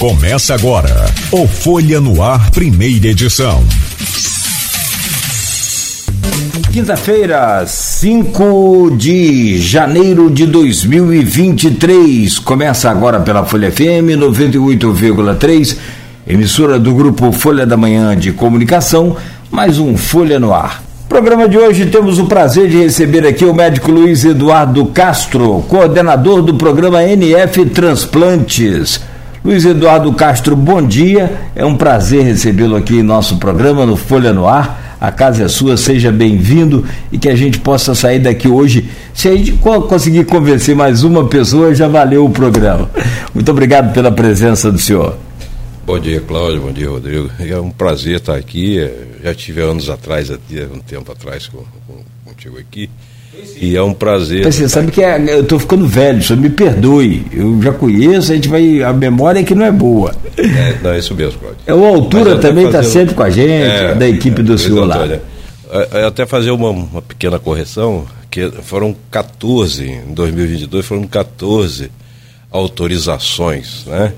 Começa agora o Folha no Ar, primeira edição. Quinta-feira, 5 de janeiro de 2023. Começa agora pela Folha FM 98,3, emissora do grupo Folha da Manhã de Comunicação, mais um Folha no Ar. Programa de hoje temos o prazer de receber aqui o médico Luiz Eduardo Castro, coordenador do programa NF Transplantes. Luiz Eduardo Castro, bom dia. É um prazer recebê-lo aqui em nosso programa no Folha no Ar a casa é sua, seja bem-vindo e que a gente possa sair daqui hoje. Se a gente conseguir convencer mais uma pessoa, já valeu o programa. Muito obrigado pela presença do senhor. Bom dia, Cláudio. Bom dia, Rodrigo. É um prazer estar aqui. Já tive anos atrás, um tempo atrás, com, contigo aqui. E é um prazer. Você sabe que é, eu estou ficando velho, me perdoe. Eu já conheço, a gente vai. A memória é que não é boa. É, não, é isso mesmo, Cláudio. É, o Altura também está sempre com a gente, é, da equipe do senhor lá. É, até fazer uma, uma pequena correção, que foram 14, em 2022 foram 14 autorizações, né?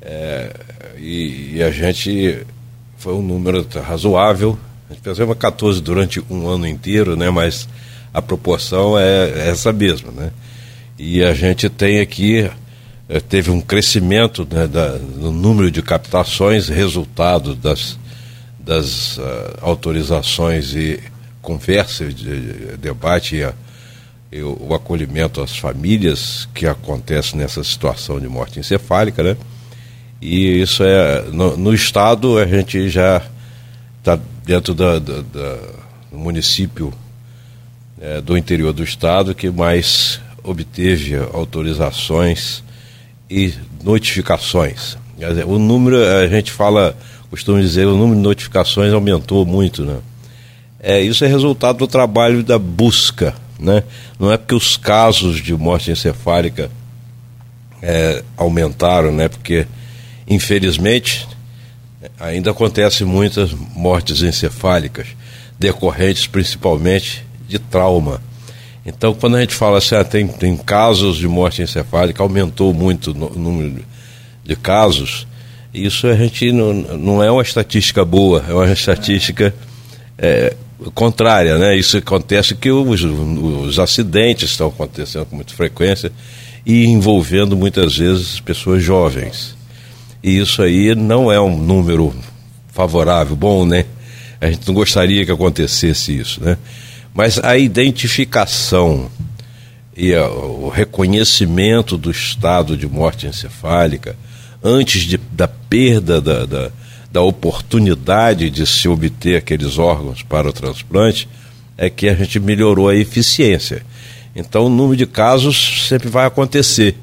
É, e, e, a gente foi um número razoável. A gente uma 14 durante um ano inteiro, né? Mas a proporção é essa mesma, né? E a gente tem aqui eh, teve um crescimento né, da, no número de captações, resultado das, das uh, autorizações e conversa, de, de debate e, a, e o, o, acolhimento às famílias que acontece nessa situação de morte encefálica, né? E isso é no, no estado a gente já está dentro da, da, da, do município é, do interior do estado que mais obteve autorizações e notificações. O número, a gente fala, costuma dizer, o número de notificações aumentou muito, né? É, isso é resultado do trabalho da busca, né? Não é porque os casos de morte encefálica é, aumentaram, né? Porque, infelizmente, ainda acontecem muitas mortes encefálicas, decorrentes principalmente de trauma. Então, quando a gente fala assim, ah, tem, tem casos de morte encefálica, aumentou muito o número de casos, isso a gente não, não é uma estatística boa, é uma estatística é, contrária, né? Isso acontece que os, os acidentes estão acontecendo com muita frequência e envolvendo muitas vezes pessoas jovens. E isso aí não é um número favorável, bom, né? A gente não gostaria que acontecesse isso, né? Mas a identificação e a, o reconhecimento do estado de morte encefálica antes de, da perda da, da, da oportunidade de se obter aqueles órgãos para o transplante é que a gente melhorou a eficiência. Então, o número de casos sempre vai acontecer.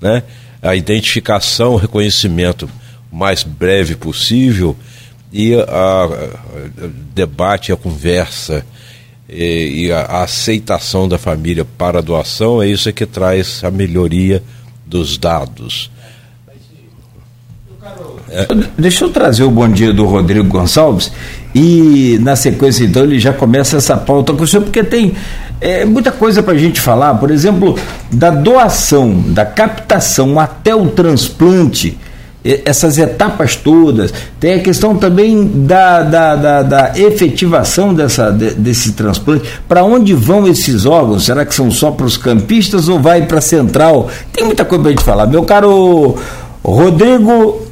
Né? A identificação, o reconhecimento mais breve possível e o debate, a conversa e, e a, a, aceitação da família para a doação, é isso que traz a melhoria dos dados. É. Deixa eu trazer o bom dia do Rodrigo Gonçalves e na sequência então ele já começa essa pauta com o senhor, porque tem é, muita coisa para a gente falar, por exemplo, da doação, da captação até o transplante essas etapas todas. Tem a questão também da, da, da, da efetivação dessa, de, desse transplante. Para onde vão esses órgãos? Será que são só para os campistas ou vai para a central? Tem muita coisa para a gente falar. Meu caro Rodrigo,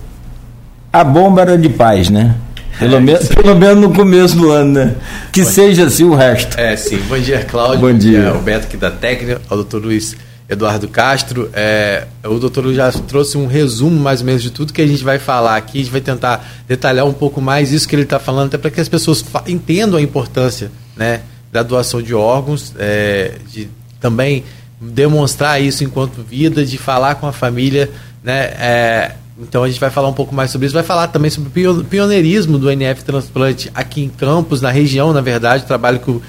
a bomba era de paz, né? Pelo, é, me, pelo menos no começo do ano, né? Que Bom seja dia. assim o resto. É, sim. Bom dia, Cláudio. Bom dia. O Beto aqui da técnica, o doutor Luiz Eduardo Castro. É, o doutor já trouxe um resumo mais ou menos de tudo que a gente vai falar aqui. A gente vai tentar detalhar um pouco mais isso que ele está falando, até para que as pessoas entendam a importância né, da doação de órgãos, é, de também demonstrar isso enquanto vida, de falar com a família. Né, é, então a gente vai falar um pouco mais sobre isso. Vai falar também sobre o pioneirismo do NF Transplante aqui em Campos, na região, na verdade, trabalho que o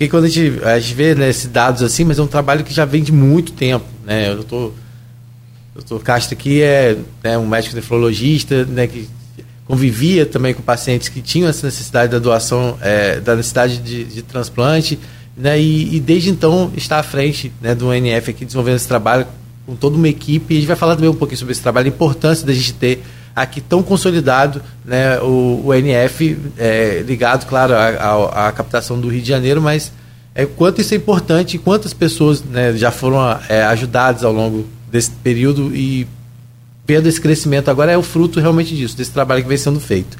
porque quando a gente, a gente vê né, esses dados assim, mas é um trabalho que já vem de muito tempo. Né? O doutor, doutor Castro aqui é né, um médico nefrologista né, que convivia também com pacientes que tinham essa necessidade da doação, é, da necessidade de, de transplante, né, e, e, desde então está à frente né, do NF aqui desenvolvendo esse trabalho com toda uma equipe. E a gente vai falar também um pouquinho sobre esse trabalho, a importância da gente ter aqui tão consolidado né, o, o NF, é, ligado, claro, à, captação do Rio de Janeiro, mas é, quanto isso é importante quantas pessoas né, já foram é, ajudadas ao longo desse período e vendo esse crescimento agora é o fruto realmente disso, desse trabalho que vem sendo feito.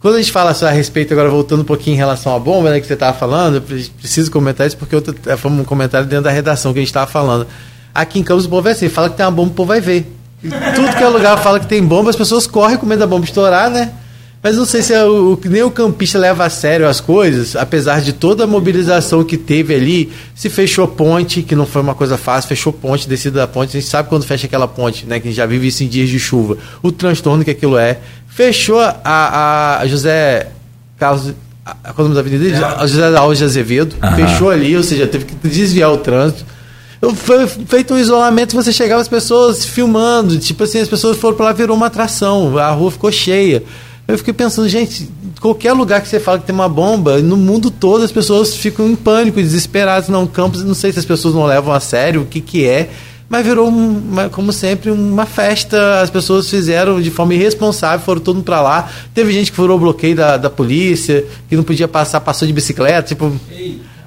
Quando a gente fala a respeito, agora voltando um pouquinho em relação à bomba, né, que você estava falando, eu preciso comentar isso porque eu, foi um comentário dentro da redação que a gente estava falando. Aqui em Campos o povo é assim, fala que tem uma bomba, o povo vai ver. Tudo que é lugar fala que tem bomba, as pessoas correm com medo da bomba estourar, né? Mas não sei se é o, nem o campista leva a sério as coisas, apesar de toda a mobilização que teve ali. Se fechou ponte, que não foi uma coisa fácil, fechou ponte, descida da ponte. A gente sabe quando fecha aquela ponte, né? Que a gente já vive isso em dias de chuva. O transtorno que aquilo é. Fechou a, a José Carlos. A, qual é o nome da avenida? É. José Alves de Azevedo. Uhum. Fechou ali, ou seja, teve que desviar o trânsito. Foi feito um isolamento, você chegava as pessoas filmando, tipo assim, as pessoas foram para lá, virou uma atração, a rua ficou cheia. Eu fiquei pensando, gente, qualquer lugar que você fala que tem uma bomba, no mundo todo as pessoas ficam em pânico, desesperadas. Não, campos, não sei se as pessoas não levam a sério o que, que é, mas virou, uma, como sempre, uma festa. As pessoas fizeram de forma irresponsável, foram todo para lá. Teve gente que furou o bloqueio da, da polícia, que não podia passar, passou de bicicleta. Tipo...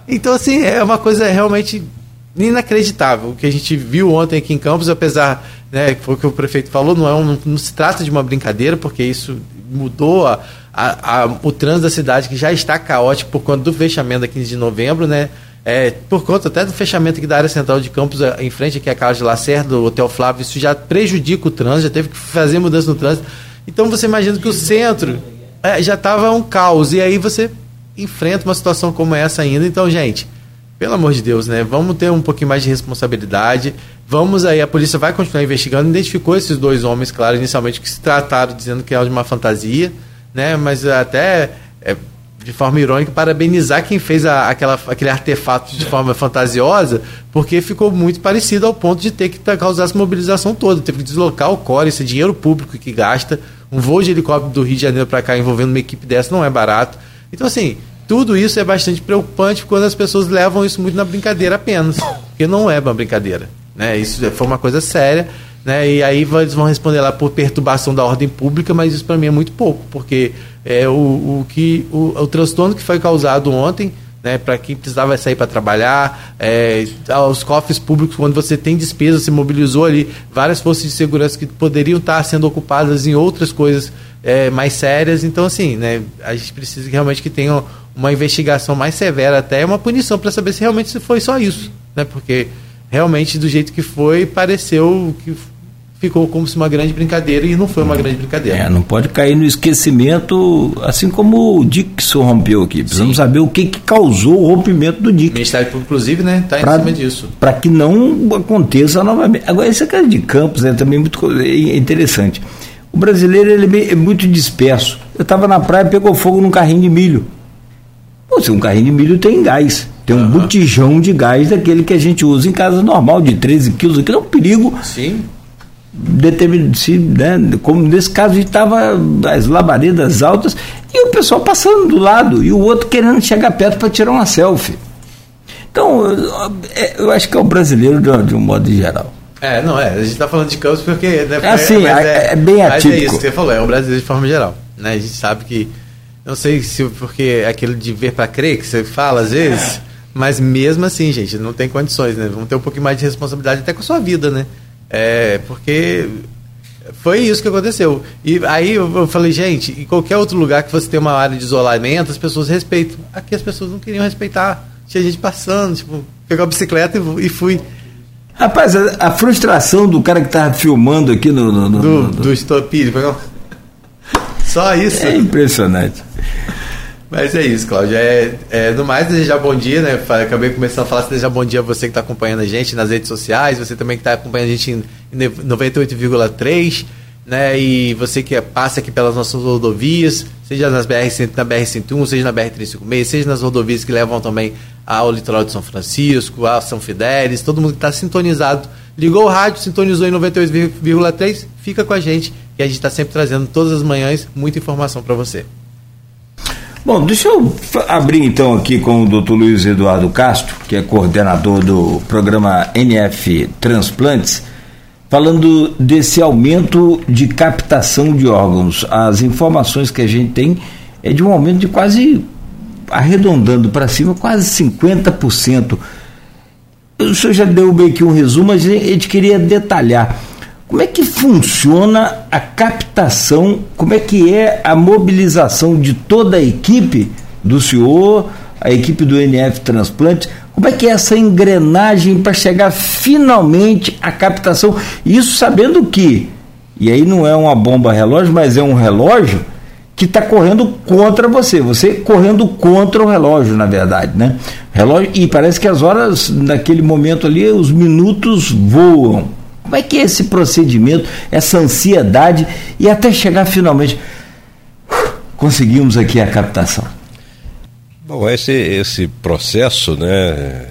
Então, assim, é uma coisa realmente inacreditável. O que a gente viu ontem aqui em Campos, apesar, né, foi o que o prefeito falou, não, é um, não se trata de uma brincadeira, porque isso mudou a, a, a, o trânsito da cidade, que já está caótico por conta do fechamento da 15 de novembro, né? É, por conta até do fechamento aqui da área central de Campos, é, em frente aqui a Carlos de Lacerda, do Hotel Flávio, isso já prejudica o trânsito, já teve que fazer mudança no trânsito. Então você imagina que o centro é, já estava um caos, e aí você enfrenta uma situação como essa ainda. Então, gente, pelo amor de Deus, né? Vamos ter um pouquinho mais de responsabilidade. Vamos aí, a polícia vai continuar investigando. Identificou esses dois homens, claro, inicialmente que se trataram dizendo que era de uma fantasia, né? Mas até é, de forma irônica parabenizar quem fez a, aquela, aquele artefato de forma fantasiosa, porque ficou muito parecido ao ponto de ter que causar essa mobilização toda, teve que deslocar o core, esse dinheiro público que gasta, um voo de helicóptero do Rio de Janeiro para cá envolvendo uma equipe dessa não é barato. Então assim, tudo isso é bastante preocupante quando as pessoas levam isso muito na brincadeira apenas, porque não é uma brincadeira. Né? Isso foi uma coisa séria, né? e aí eles vão responder lá por perturbação da ordem pública, mas isso para mim é muito pouco, porque é, o, o, que, o, o transtorno que foi causado ontem né, para quem precisava sair para trabalhar, é, aos cofres públicos, quando você tem despesa, se mobilizou ali várias forças de segurança que poderiam estar sendo ocupadas em outras coisas é, mais sérias. Então, assim, né, a gente precisa realmente que tenha uma investigação mais severa, até uma punição para saber se realmente foi só isso, né? Porque realmente do jeito que foi pareceu que ficou como se uma grande brincadeira e não foi uma grande brincadeira. É, não pode cair no esquecimento, assim como o Dixon rompeu aqui. Precisamos Sim. saber o que, que causou o rompimento do Dixon. O Ministério Público, inclusive, né, está em cima disso. Para que não aconteça novamente. Agora, esse caso de Campos é também muito interessante. O brasileiro ele é muito disperso. Eu estava na praia, pegou fogo num carrinho de milho. Se um carrinho de milho tem gás. Tem um uhum. botijão de gás daquele que a gente usa em casa normal, de 13 quilos. Aquilo é um perigo. Sim. Determin, se, né, como nesse caso, a gente estava as labaredas altas e o pessoal passando do lado e o outro querendo chegar perto para tirar uma selfie. Então, eu, é, eu acho que é o brasileiro de, de um modo geral. É, não é. A gente está falando de campos porque. Né, é assim, é, é, é, bem atípico. Mas é isso que você falou, é o brasileiro de forma geral. Né? A gente sabe que não sei se porque é aquele de ver para crer que você fala às vezes, mas mesmo assim, gente, não tem condições, né? Vamos ter um pouquinho mais de responsabilidade até com a sua vida, né? É, porque foi isso que aconteceu. E aí eu falei, gente, em qualquer outro lugar que você tem uma área de isolamento, as pessoas respeitam. Aqui as pessoas não queriam respeitar. Tinha gente passando, tipo, pegou a bicicleta e, fui. Rapaz, a, a, frustração do cara que tava filmando aqui no. no, no do, do, do Stopilho, só isso. É impressionante. Mas é isso, Cláudio. É, é, no mais, desejar bom dia, né? Acabei começando a falar, desejar bom dia a você que está acompanhando a gente nas redes sociais, você também que está acompanhando a gente em 98,3, né? E você que passa aqui pelas nossas rodovias, seja nas BR, na BR-101, seja na BR-356, seja nas rodovias que levam também ao litoral de São Francisco, a São Fidélis, todo mundo que está sintonizado, ligou o rádio, sintonizou em 98,3, fica com a gente e a gente está sempre trazendo todas as manhãs muita informação para você. Bom, deixa eu abrir então aqui com o Dr. Luiz Eduardo Castro, que é coordenador do programa NF Transplantes, falando desse aumento de captação de órgãos. As informações que a gente tem é de um aumento de quase, arredondando para cima, quase 50%. O senhor já deu bem aqui um resumo, mas a gente queria detalhar. Como é que funciona a captação, como é que é a mobilização de toda a equipe do senhor, a equipe do NF Transplante, como é que é essa engrenagem para chegar finalmente à captação? Isso sabendo que, e aí não é uma bomba relógio, mas é um relógio que está correndo contra você, você correndo contra o relógio, na verdade, né? Relógio, e parece que as horas, naquele momento ali, os minutos voam. Como é que é esse procedimento, essa ansiedade e até chegar finalmente? Conseguimos aqui a captação. Bom, esse, esse processo né,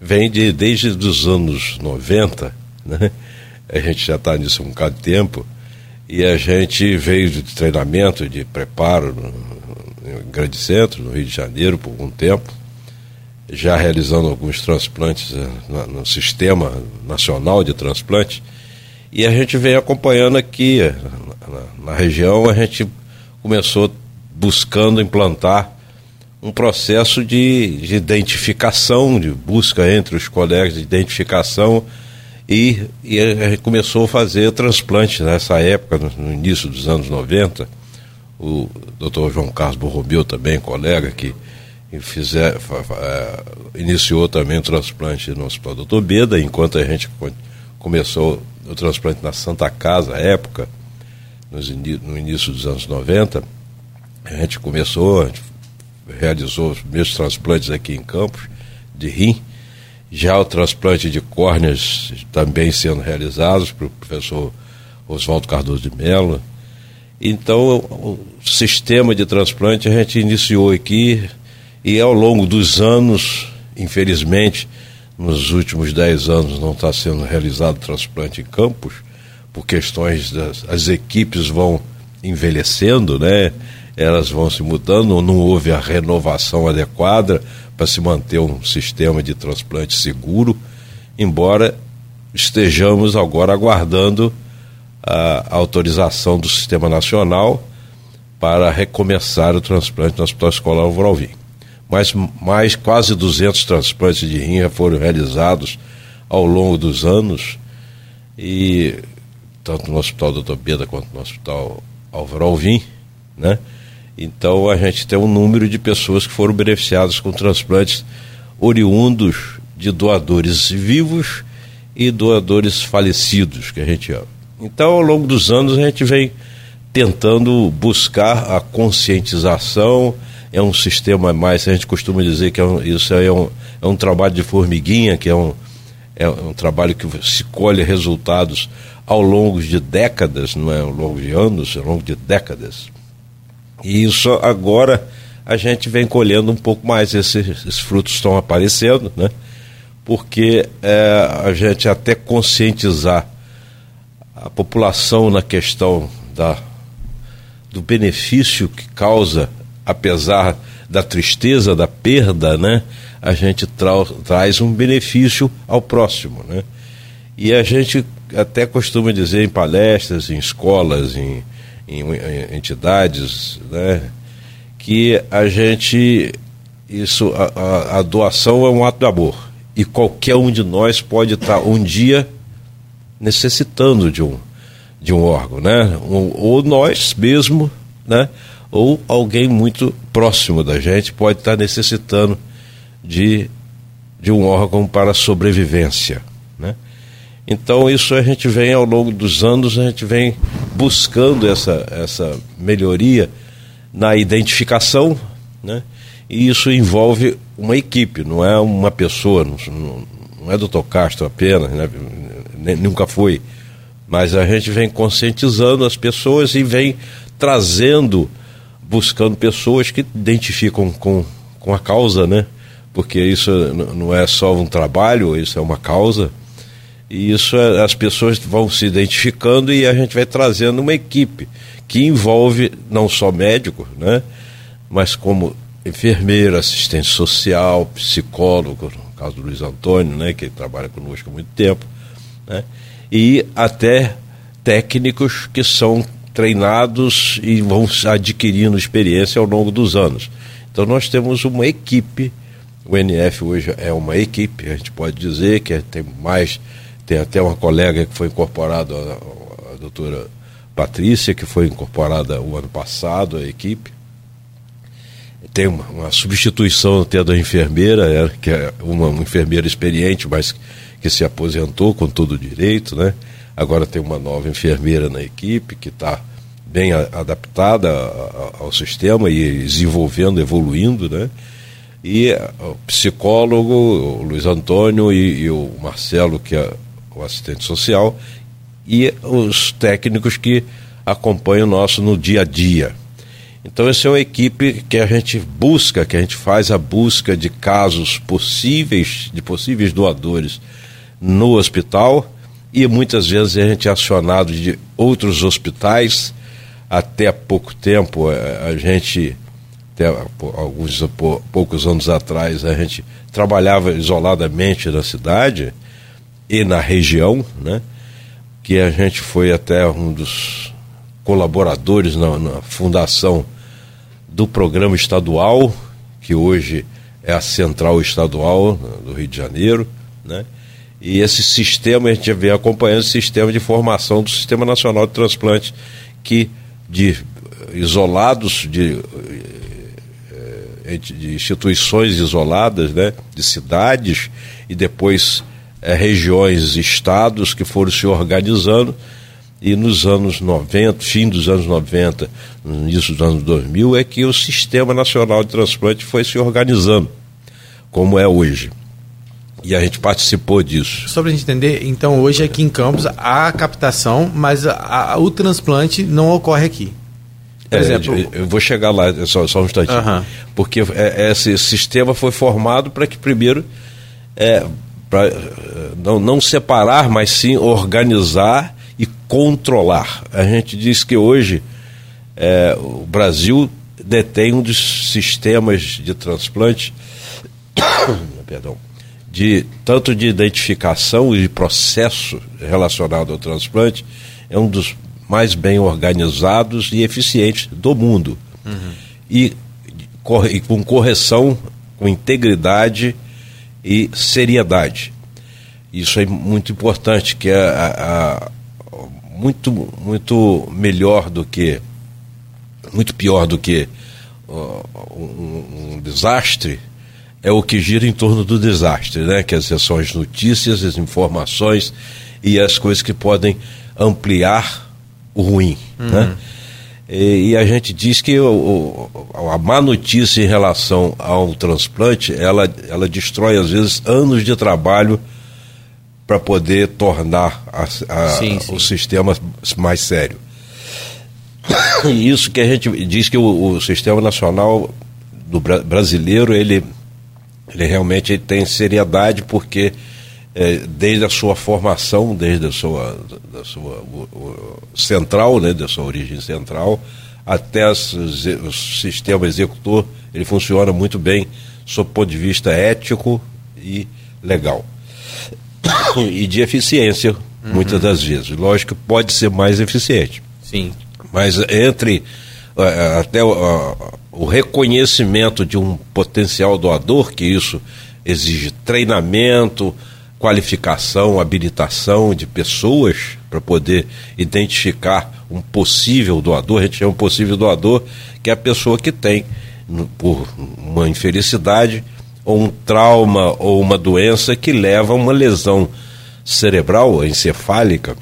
vem de, desde os anos 90, né? a gente já está nisso há um bocado de tempo, e a gente veio de treinamento, de preparo no, no Grande Centro, no Rio de Janeiro, por algum tempo, já realizando alguns transplantes eh, no, no Sistema Nacional de Transplantes, e a gente vem acompanhando aqui, eh, na, na região, a gente começou buscando implantar um processo de, de, identificação, de busca entre os colegas de identificação e, e começou a fazer transplante nessa época, no, início dos anos 90. O doutor João Carlos Borromeu também, colega, que fizer, é, iniciou também o transplante no Hospital Doutor Beda, enquanto a gente começou o transplante na Santa Casa, época, no início dos anos 90, a gente começou, a gente realizou os meus transplantes aqui em Campos, de rim. Já o transplante de córneas também sendo realizados pelo professor Oswaldo Cardoso de Mello. Então, o sistema de transplante a gente iniciou aqui e ao longo dos anos, infelizmente, nos últimos 10 anos não está sendo realizado transplante em campos, por questões das as equipes vão envelhecendo, né? elas vão se mudando, não houve a renovação adequada para se manter um sistema de transplante seguro, embora estejamos agora aguardando a autorização do Sistema Nacional para recomeçar o transplante no Hospital Escolar Álvaro Alvim. Mas mais quase 200 transplantes de rim foram realizados ao longo dos anos e tanto no Hospital Doutor Beda quanto no Hospital Álvaro Alvim, né? Então a gente tem um número de pessoas que foram beneficiadas com transplantes oriundos de doadores vivos e doadores falecidos, que a gente ama. Então, ao longo dos anos, a gente vem tentando buscar a conscientização. É um sistema mais, a gente costuma dizer que é um, isso é um, é um trabalho de formiguinha, que é um, é um trabalho que se colhe resultados ao longo de décadas, não é ao longo de anos, ao longo de décadas. E isso agora a gente vem colhendo um pouco mais, esses, esses frutos estão aparecendo, né? Porque é, a gente até conscientizar a população na questão da, do benefício que causa, apesar da tristeza, da perda, né? A gente tra traz um benefício ao próximo, né? E a gente até costuma dizer em palestras, em escolas, em, em, entidades, né, que a gente isso a, a, a, doação é um ato de amor e qualquer um de nós pode estar um dia necessitando de um de um órgão, né? Um, ou nós mesmo, né? Ou alguém muito próximo da gente pode estar necessitando de de um órgão para sobrevivência, né? Então isso a gente vem ao longo dos anos, a gente vem buscando essa, essa melhoria na identificação, né? E isso envolve uma equipe, não é uma pessoa, não, não é doutor Castro apenas, né? nunca foi. Mas a gente vem conscientizando as pessoas e vem trazendo, buscando pessoas que identificam com, com a causa, né? Porque isso não é só um trabalho, isso é uma causa e isso é, as pessoas vão se identificando e a gente vai trazendo uma equipe que envolve não só médico, né, mas como enfermeiro, assistente social, psicólogo, no caso do Luiz Antônio, né, que trabalha conosco há muito tempo, né, e até técnicos que são treinados e vão adquirindo experiência ao longo dos anos. Então nós temos uma equipe, o NF hoje é uma equipe, a gente pode dizer que tem mais, tem até uma colega que foi incorporada, a, a doutora Patrícia, que foi incorporada o ano passado à equipe. Tem uma, uma substituição até da enfermeira, é, que é uma, uma enfermeira experiente, mas que se aposentou com todo o direito, né? Agora tem uma nova enfermeira na equipe que está bem adaptada ao sistema e desenvolvendo, evoluindo, né? E o psicólogo, o Luiz Antônio e, e o Marcelo, que é o assistente social, e os técnicos que acompanham o nosso no dia a dia. Então, essa é uma equipe que a gente busca, que a gente faz a busca de casos possíveis, de possíveis doadores no hospital e muitas vezes a gente é acionado de outros hospitais. Até há pouco tempo, eh, a gente, até alguns poucos anos atrás, a gente trabalhava isoladamente na cidade e na região, né? que a gente foi até um dos colaboradores na, na fundação do programa estadual, que hoje é a Central Estadual do Rio de Janeiro, né? E esse sistema, a gente vem acompanhando o sistema de formação do Sistema Nacional de Transplante, que de isolados, de, eh, de instituições isoladas, né, de cidades, e depois é, regiões, estados que foram se organizando, e nos anos 90, fim dos anos 90, no início dos anos 2000, é que o Sistema Nacional de Transplante foi se organizando, como é hoje. E a gente participou disso. Só para a gente entender, então hoje aqui em Campos há captação, mas a, a, o transplante não ocorre aqui. Por é, exemplo, eu, eu, vou chegar lá só, só um instantinho. Uh -huh. Porque é, esse sistema foi formado para que primeiro é, para não, não separar, mas sim organizar e controlar. A gente diz que hoje é, o Brasil detém um dos sistemas de transplante perdão, de tanto de identificação e de processo relacionado ao transplante, é um dos mais bem organizados e eficientes do mundo. Uhum. E, e, com correção, com integridade e seriedade. Isso é muito importante, que é a, a, muito, muito melhor do que, muito pior do que uh, um, um desastre é o que gira em torno do desastre, né? Que são as notícias, as informações e as coisas que podem ampliar o ruim, uhum. né? E, e, a gente diz que o, o, a má notícia em relação ao transplante, ela, ela destrói às vezes anos de trabalho para poder tornar a, a, sim, sim. o sistema mais sério. E isso que a gente diz que o, o sistema nacional do brasileiro, ele ele realmente tem seriedade porque desde a sua formação, desde a sua, da sua central, né, da sua origem central, até as, o sistema executor, ele funciona muito bem sob o ponto de vista ético e legal. E de eficiência, uhum. muitas das vezes. Lógico que pode ser mais eficiente. Sim. Mas entre uh, até uh, o reconhecimento de um potencial doador, que isso exige treinamento, qualificação, habilitação de pessoas para poder identificar um possível doador. A gente chama um possível doador, que é a pessoa que tem, por uma infelicidade, ou um trauma ou uma doença que leva a uma lesão cerebral, encefálica,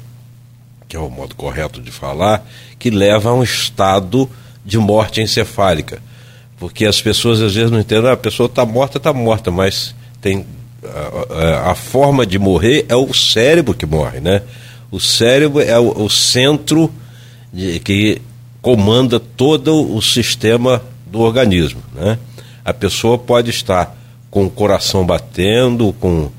que é o modo correto de falar, que leva a um estado de morte encefálica. Porque as pessoas às vezes não entendem, ah, a pessoa está morta, está morta, mas tem a, a, forma de morrer é o cérebro que morre, né? O cérebro é o, o centro de, que comanda todo o sistema do organismo, né? A pessoa pode estar com o coração batendo, com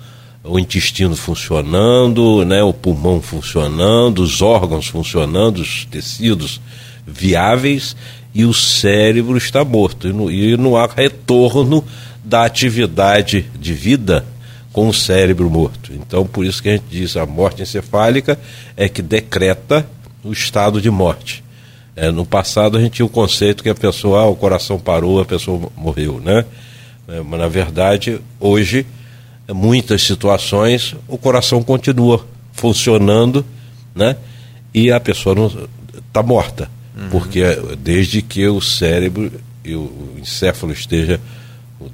o intestino funcionando, né, o pulmão funcionando, os órgãos funcionando, os tecidos viáveis e o cérebro está morto e não, e não há retorno da atividade de vida com o cérebro morto. Então, por isso que a gente diz a morte encefálica é que decreta o estado de morte. É, no passado a gente tinha o conceito que a pessoa, ah, o coração parou, a pessoa morreu, né? É, mas na verdade, hoje, em muitas situações, o coração continua funcionando, né? E a pessoa não está morta, uhum. porque desde que o cérebro e o encéfalo esteja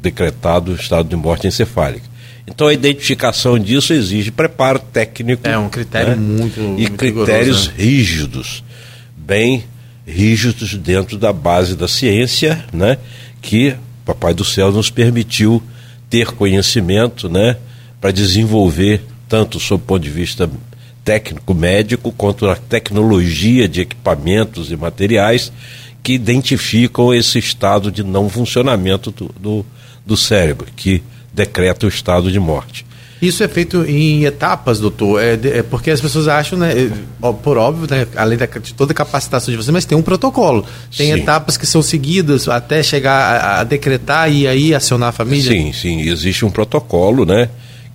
decretado estado de morte encefálica. Então a identificação disso exige preparo técnico. É um critério né? muito. E muito critérios rigoroso, né? rígidos, bem rígidos dentro da base da ciência, né? Que Papai do Céu nos permitiu ter conhecimento, né? Para desenvolver tanto sob o ponto de vista técnico médico quanto a tecnologia de equipamentos e materiais que identificam esse estado de não funcionamento do, do, do cérebro, que decreta o estado de morte. Isso é feito em etapas, doutor? É, é porque as pessoas acham, né, é, por óbvio, né, além da, de toda a capacitação de você, mas tem um protocolo. Tem sim. etapas que são seguidas até chegar a, a, decretar e aí acionar a família? Sim, sim. Existe um protocolo, né?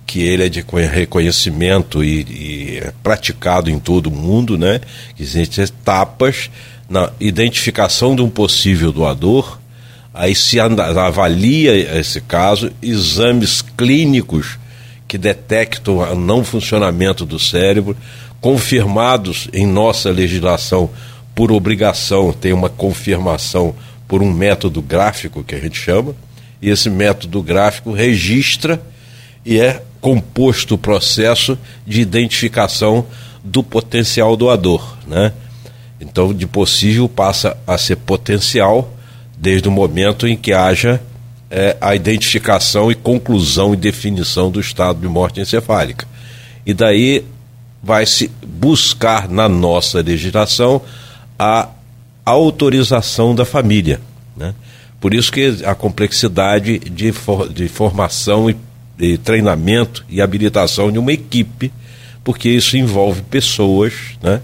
Que ele é de reconhecimento e, e é praticado em todo o mundo, né? Existem etapas na identificação de um possível doador, Aí se avalia esse caso, exames clínicos que detectam o não funcionamento do cérebro, confirmados em nossa legislação por obrigação, tem uma confirmação por um método gráfico que a gente chama, e esse método gráfico registra e é composto o processo de identificação do potencial doador, né? Então, de possível passa a ser potencial desde o momento em que haja é, a identificação e conclusão e definição do estado de morte encefálica. E daí vai se buscar na nossa legislação a autorização da família. Né? Por isso que a complexidade de, for, de formação e, treinamento e habilitação de uma equipe, porque isso envolve pessoas, né?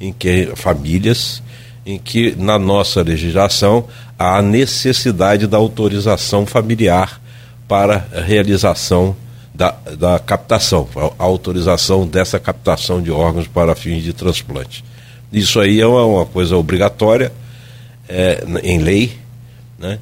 em que famílias, em que na nossa legislação a necessidade da autorização familiar para a realização da, da captação, a autorização dessa captação de órgãos para fins de transplante. Isso aí é uma, coisa obrigatória é, em lei, né?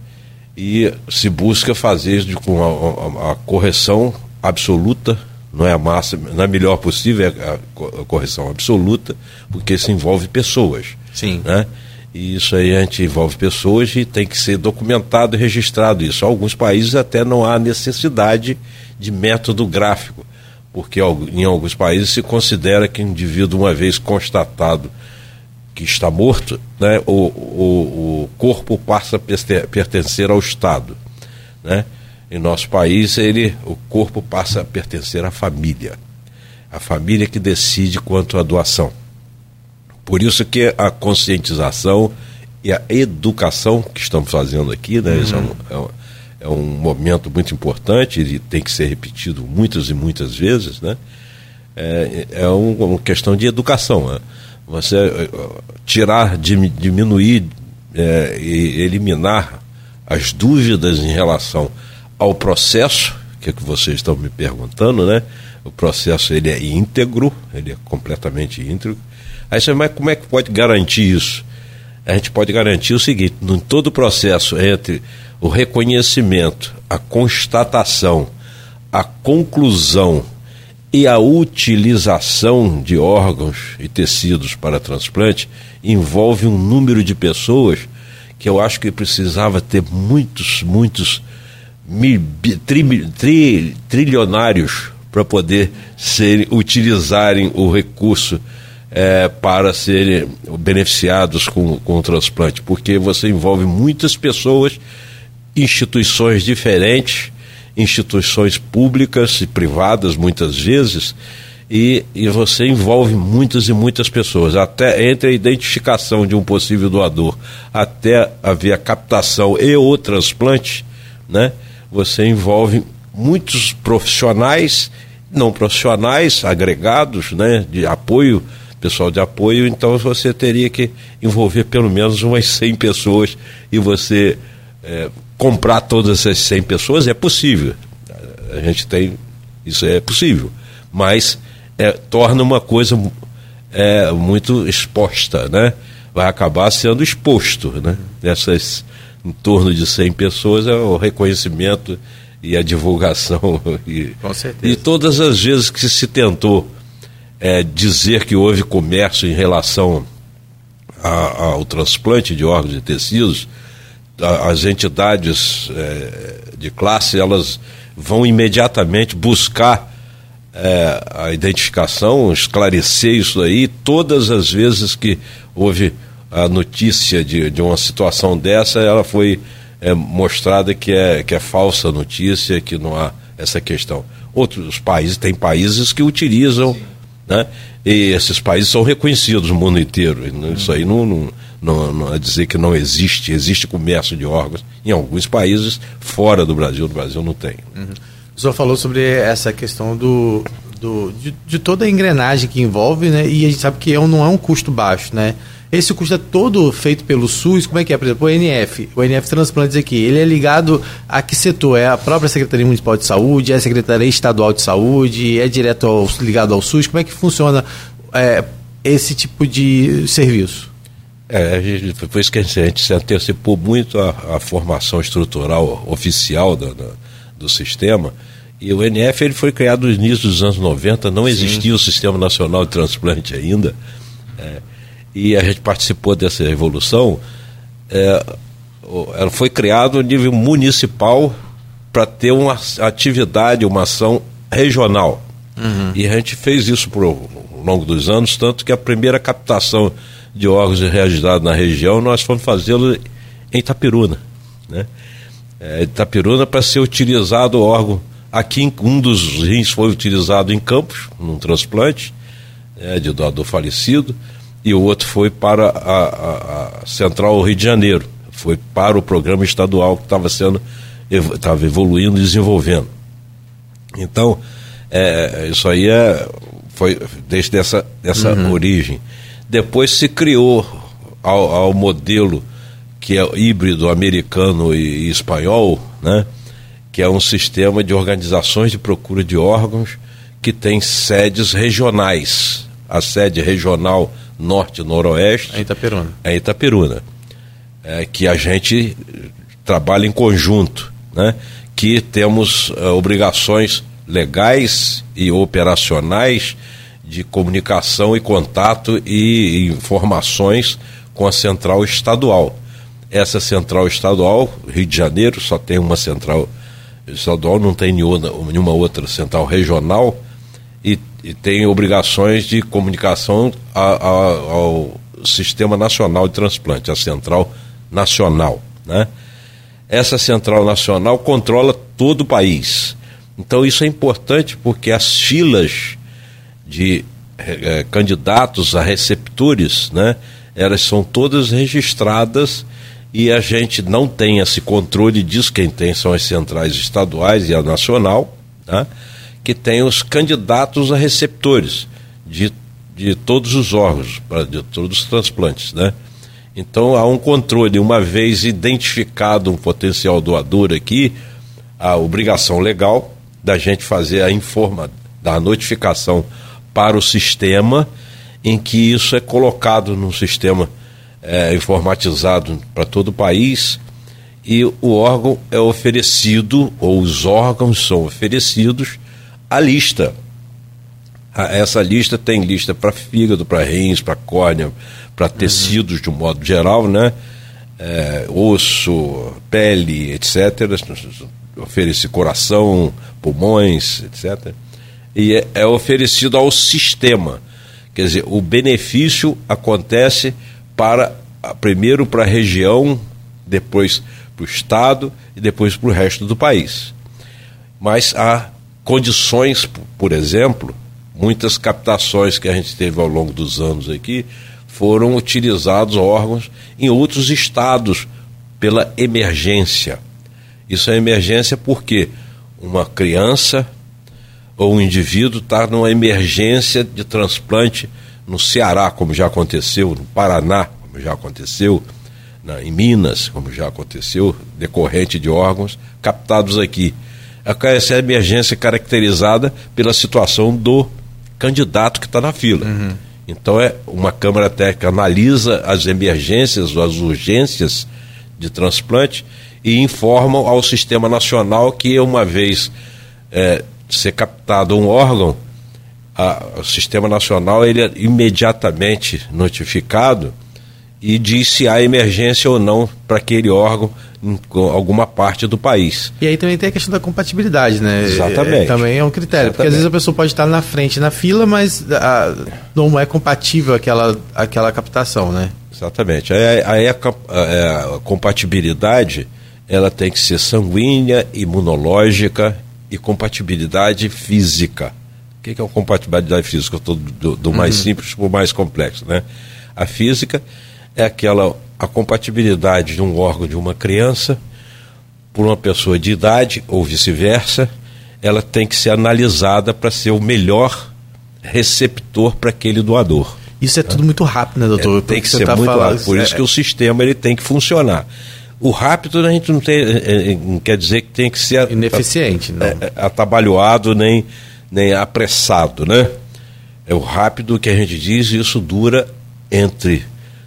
e se busca fazer de, com a, a, a, correção absoluta, não é a máxima, não é a melhor possível, é a, correção absoluta, porque isso envolve pessoas. Sim. Né? E isso aí a gente envolve pessoas e tem que ser documentado e registrado isso. Alguns países até não há necessidade de método gráfico, porque em alguns países se considera que o indivíduo, uma vez constatado que está morto, né, o, o, o corpo passa a pertencer ao Estado. Né? Em nosso país, ele, o corpo passa a pertencer à família. A família que decide quanto à doação. Por isso que a conscientização e a educação que estamos fazendo aqui, né? Uhum. Isso é um, é, um, é um, momento muito importante e tem que ser repetido muitas e muitas vezes, né? É, é um, uma questão de educação. Né? Você eh, tirar, diminuir é, e eliminar as dúvidas em relação ao processo, que é que vocês estão me perguntando, né? O processo ele é íntegro, ele é completamente íntegro Aí você, mas como é que pode garantir isso? A gente pode garantir o seguinte: em todo o processo entre o reconhecimento, a constatação, a conclusão e a utilização de órgãos e tecidos para transplante envolve um número de pessoas que eu acho que precisava ter muitos, muitos tri, tri, trilionários para poder ser, utilizarem o recurso é, para serem beneficiados com, com o transplante, porque você envolve muitas pessoas, instituições diferentes, instituições públicas e privadas muitas vezes, e, e você envolve muitas e muitas pessoas, até entre a identificação de um possível doador até haver a captação e o transplante, né? Você envolve muitos profissionais, não profissionais, agregados, né, de apoio pessoal de apoio, então você teria que envolver pelo menos umas 100 pessoas e você é, comprar todas essas 100 pessoas é possível. A gente tem Isso é possível. Mas é, torna uma coisa é, muito exposta, né? Vai acabar sendo exposto, né? Essas em torno de 100 pessoas é o reconhecimento e a divulgação. E. E todas as vezes que se tentou é, dizer que houve comércio em relação a, ao transplante de órgãos e tecidos, a, as entidades é, de classe elas vão imediatamente buscar é, a identificação, esclarecer isso aí. Todas as vezes que houve a notícia de, de uma situação dessa, ela foi é, mostrada que é, que é falsa notícia, que não há essa questão. Outros países, tem países que utilizam, né? e esses países são reconhecidos no mundo inteiro. Isso aí não, não, não, não é dizer que não existe, existe comércio de órgãos em alguns países fora do Brasil, no Brasil não tem. Uhum. O senhor falou sobre essa questão do, do, de, de, toda a engrenagem que envolve, né? E a gente sabe que é um, não é um custo baixo, né? Esse custo é todo feito pelo SUS, como é que é? Por exemplo, o NF, o NF Transplantes aqui, ele é ligado a que setor? É a própria Secretaria Municipal de Saúde, é a Secretaria Estadual de Saúde, é direto ao, ligado ao SUS? Como é que funciona é, esse tipo de serviço? É, foi isso que a gente, a gente se antecipou muito a, a formação estrutural oficial da, da, do sistema. E o NF ele foi criado no início dos anos 90, não Sim. existia o Sistema Nacional de Transplante ainda. É, e a gente participou dessa evolução, é, ela foi criada a nível municipal para ter uma atividade, uma ação regional. Uhum. E a gente fez isso por, ao longo dos anos, tanto que a primeira captação de órgãos registrados na região nós fomos fazê-lo em Itapiruna. Né? É, Itapiruna para ser utilizado o órgão. Aqui um dos rins foi utilizado em Campos, num transplante é, de doador falecido e o outro foi para a, a, a Central Rio de Janeiro, foi para o programa estadual que estava sendo estava evoluindo e desenvolvendo. Então, é, isso aí é, foi desde essa, essa uhum. origem. Depois se criou ao, ao, modelo que é híbrido americano e, e espanhol, né? que é um sistema de organizações de procura de órgãos que tem sedes regionais. A sede regional norte e noroeste. É Itaperuna. É Itaperuna. É, que a gente trabalha em conjunto, né? que temos uh, obrigações legais e operacionais de comunicação e contato e informações com a central estadual. Essa central estadual, Rio de Janeiro, só tem uma central estadual, não tem nenhuma outra central regional e, tem obrigações de comunicação a, a, ao Sistema Nacional de Transplante, a Central Nacional. Né? Essa Central Nacional controla todo o país. Então isso é importante porque as filas de eh, candidatos a receptores, né, elas são todas registradas e a gente não tem esse controle disso, quem tem são as centrais estaduais e a nacional, né? Que tem os candidatos a receptores de, de todos os órgãos, de todos os transplantes, né? Então há um controle, uma vez identificado um potencial doador aqui, a obrigação legal da gente fazer a informa, da notificação para o sistema, em que isso é colocado num sistema é, informatizado para todo o país e o órgão é oferecido, ou os órgãos são oferecidos a lista. Essa lista tem lista para fígado, para rins, para córnea, para tecidos de um modo geral, né? É, osso, pele, etc. Oferece coração, pulmões, etc. E é, é oferecido ao sistema. Quer dizer, o benefício acontece para primeiro para a região, depois para o estado e depois para o resto do país. Mas há condições, por exemplo, muitas captações que a gente teve ao longo dos anos aqui foram utilizados órgãos em outros estados pela emergência. Isso é emergência porque uma criança ou um indivíduo está numa emergência de transplante no Ceará, como já aconteceu, no Paraná, como já aconteceu, na, em Minas, como já aconteceu, decorrente de órgãos captados aqui essa emergência caracterizada pela situação do candidato que está na fila. Uhum. Então é uma Câmara Técnica analisa as emergências ou as urgências de transplante e informa ao Sistema Nacional que uma vez é, ser captado um órgão, a, o Sistema Nacional ele é imediatamente notificado e diz se há emergência ou não para aquele órgão em alguma parte do país. E aí também tem a questão da compatibilidade, né? Exatamente. É, também é um critério, Exatamente. porque às vezes a pessoa pode estar na frente na fila, mas a, não é compatível aquela, aquela captação, né? Exatamente. Aí, aí a, a, a compatibilidade ela tem que ser sanguínea, imunológica e compatibilidade física. O que é uma compatibilidade física? Eu estou do, do, mais uhum. simples para o mais complexo, né? A física é aquela a compatibilidade de um órgão de uma criança por uma pessoa de idade ou vice-versa, ela tem que ser analisada para ser o melhor receptor para aquele doador. Isso é tudo muito rápido, né, doutor? É, tem que ser tá muito rápido. Por isso é... que o sistema ele tem que funcionar. O rápido a gente não, tem, é, é, não quer dizer que tem que ser ineficiente, não. atabalhoado nem, nem apressado, né? É o rápido que a gente diz e isso dura entre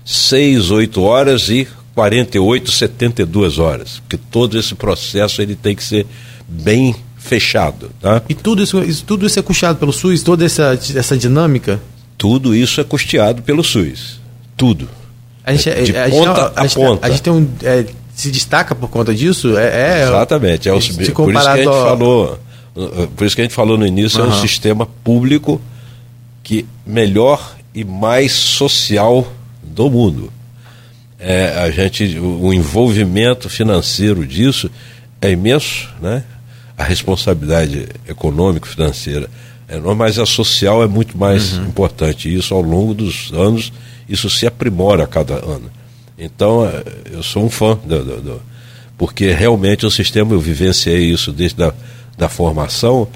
6, 8 horas e 48, 72 horas. Porque todo esse processo ele tem que ser bem fechado. Tá? E tudo isso, isso, tudo isso é custeado pelo SUS, toda essa, essa dinâmica? Tudo isso é custeado pelo SUS. Tudo. A gente, é, de a, ponta a, a, a ponta. A gente tem um, é, se destaca por conta disso? É, é Exatamente. É o, por isso que a gente falou. Por isso que a gente falou no início, uhum. é um sistema público que melhor e mais social do mundo. É, a gente, o envolvimento financeiro disso é imenso, né? A responsabilidade econômico-financeira é enorme, mas a social é muito mais uhum. importante. Isso, ao longo dos anos, isso se aprimora a cada ano. Então, é, eu sou um fã do, do, do porque realmente o sistema, eu vivenciei isso desde a da formação,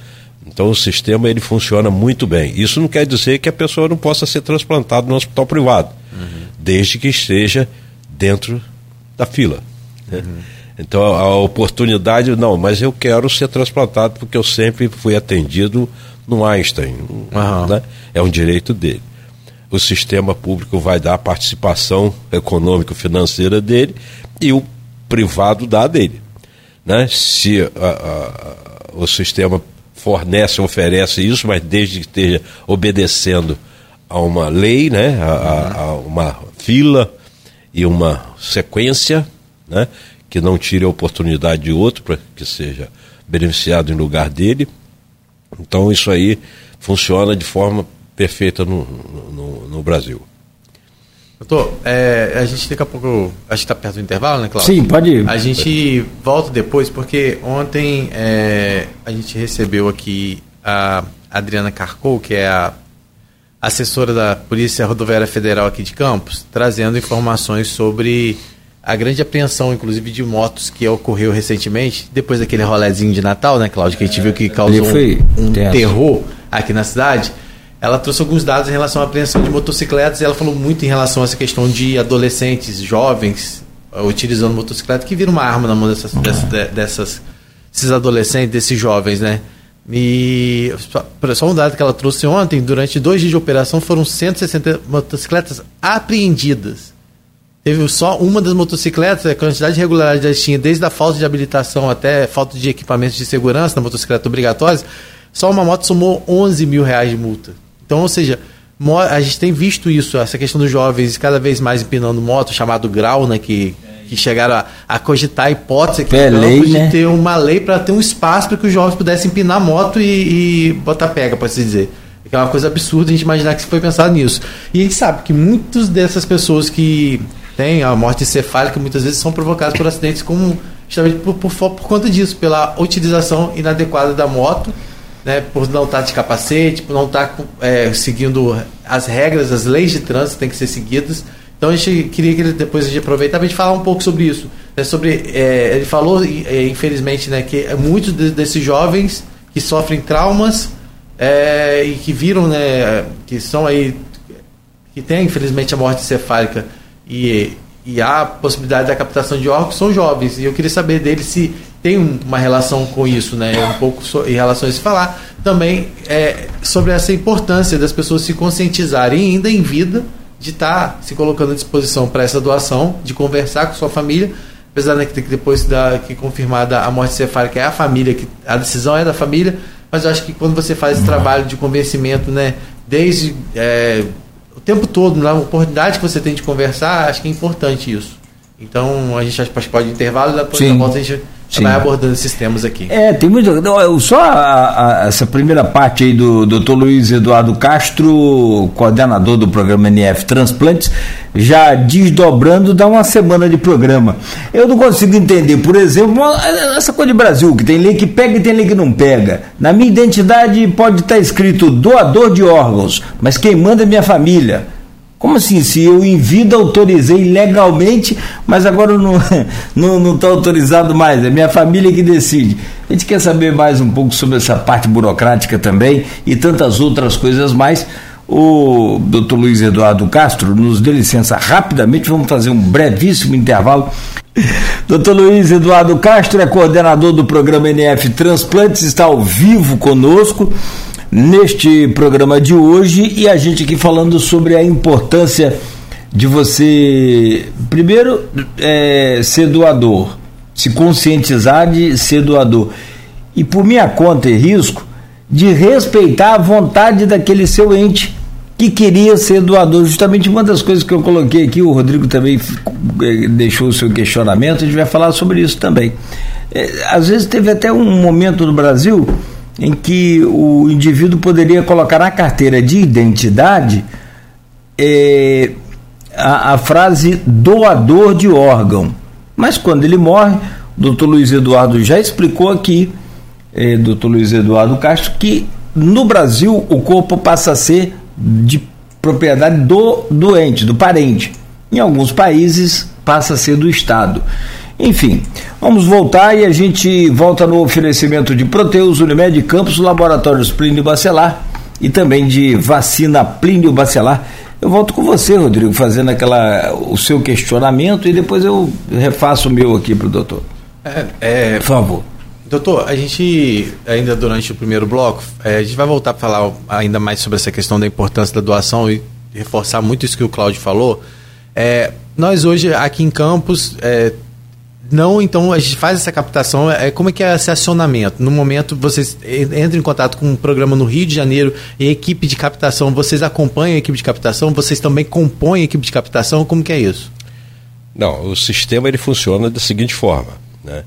então o sistema ele funciona muito bem. Isso não quer dizer que a pessoa não possa ser transplantada no hospital privado, uhum. desde que esteja dentro da fila. Né? Uhum. Então a, a oportunidade, não, mas eu quero ser transplantado porque eu sempre fui atendido no Einstein. Uhum. Né? É um direito dele. O sistema público vai dar a participação econômico-financeira dele e o privado dá dele. Né? Se a, a, o sistema fornece, oferece isso, mas desde que esteja obedecendo a uma lei, né, a, a, a uma fila e uma sequência, né, que não tire a oportunidade de outro para que seja beneficiado em lugar dele. Então isso aí funciona de forma perfeita no, no, no Brasil. Doutor, é, a gente daqui a pouco. Acho que está perto do intervalo, né, Cláudio? Sim, pode ir. A gente volta depois, porque ontem é, a gente recebeu aqui a Adriana Carcou, que é a assessora da Polícia Rodoviária Federal aqui de Campos, trazendo informações sobre a grande apreensão, inclusive, de motos que ocorreu recentemente, depois daquele rolezinho de Natal, né, Cláudio, que a gente viu que causou um, um terror aqui na cidade. Ela trouxe alguns dados em relação à apreensão de motocicletas e ela falou muito em relação a essa questão de adolescentes, jovens, utilizando motocicleta que viram uma arma na mão dessas, dessas, dessas esses adolescentes, desses jovens, né? E só um dado que ela trouxe ontem, durante dois dias de operação foram 160 motocicletas apreendidas. Teve só uma das motocicletas, a quantidade de irregularidades tinha, desde a falta de habilitação até falta de equipamentos de segurança na motocicleta obrigatórios, só uma moto somou 11 mil reais de multa. Então, ou seja, a gente tem visto isso, essa questão dos jovens cada vez mais empinando moto, chamado grau, né, que, que chegaram a, a cogitar a hipótese aqui é lei, de né? ter uma lei para ter um espaço para que os jovens pudessem empinar moto e, e botar pega, pode se dizer. Que é uma coisa absurda a gente imaginar que se foi pensado nisso. E a gente sabe que muitas dessas pessoas que têm a morte encefálica muitas vezes são provocadas por acidentes como justamente por, por, por conta disso, pela utilização inadequada da moto né, por não estar de capacete, por não estar é, seguindo as regras, as leis de trânsito que têm que ser seguidas. Então a gente queria que ele depois a gente aproveitasse para a gente falar um pouco sobre isso. Né, sobre, é, ele falou, é, infelizmente, né, que muitos de, desses jovens que sofrem traumas é, e que viram, né, que são aí, que têm infelizmente a morte cefálica e e a possibilidade da captação de órgãos são jovens. E eu queria saber dele se tem uma relação com isso, né? Um pouco em relação a isso falar também é, sobre essa importância das pessoas se conscientizarem ainda em vida de estar tá se colocando à disposição para essa doação, de conversar com sua família, apesar de que depois da que confirmada a morte cefálica é a família que a decisão é da família, mas eu acho que quando você faz esse trabalho de convencimento, né, desde é, o tempo todo, na oportunidade que você tem de conversar, acho que é importante isso. Então a gente acho que pode intervalo e depois da volta a gente Sim. vai abordando esses temas aqui. É, tem muito. Só a, a, essa primeira parte aí do Dr. Luiz Eduardo Castro, coordenador do programa NF Transplantes, já desdobrando, dá uma semana de programa. Eu não consigo entender, por exemplo, essa coisa de Brasil, que tem lei que pega e tem lei que não pega. Na minha identidade pode estar escrito doador de órgãos, mas quem manda é minha família. Como assim? Se eu em vida autorizei legalmente, mas agora não está não, não autorizado mais, é minha família que decide. A gente quer saber mais um pouco sobre essa parte burocrática também e tantas outras coisas mais. O doutor Luiz Eduardo Castro nos dê licença rapidamente, vamos fazer um brevíssimo intervalo. Doutor Luiz Eduardo Castro é coordenador do programa NF Transplantes, está ao vivo conosco neste programa de hoje e a gente aqui falando sobre a importância de você, primeiro, é, ser doador, se conscientizar de ser doador e, por minha conta e risco, de respeitar a vontade daquele seu ente que queria ser doador. Justamente uma das coisas que eu coloquei aqui, o Rodrigo também é, deixou o seu questionamento, a gente vai falar sobre isso também. É, às vezes teve até um momento no Brasil em que o indivíduo poderia colocar na carteira de identidade é, a, a, frase doador de órgão. Mas quando ele morre, o doutor Luiz Eduardo já explicou aqui, é, doutor Luiz Eduardo Castro, que no Brasil o corpo passa a ser de propriedade do doente, do parente. Em alguns países passa a ser do Estado. Enfim, vamos voltar e a gente volta no oferecimento de Proteus, Unimed Campos, Laboratórios Plínio Bacelar e também de vacina Plínio Bacelar. Eu volto com você, Rodrigo, fazendo aquela o seu questionamento e depois eu refaço o meu aqui para o doutor. É, é, Por favor. Doutor, a gente, ainda durante o primeiro bloco, é, a gente vai voltar para falar ainda mais sobre essa questão da importância da doação e reforçar muito isso que o Cláudio falou. É, nós hoje, aqui em Campos, é, não, então a gente faz essa captação. É, como é que é esse acionamento? No momento, vocês entram em contato com um programa no Rio de Janeiro e equipe de captação, vocês acompanham a equipe de captação, vocês também compõem a equipe de captação, como que é isso? Não, o sistema ele funciona da seguinte forma, né?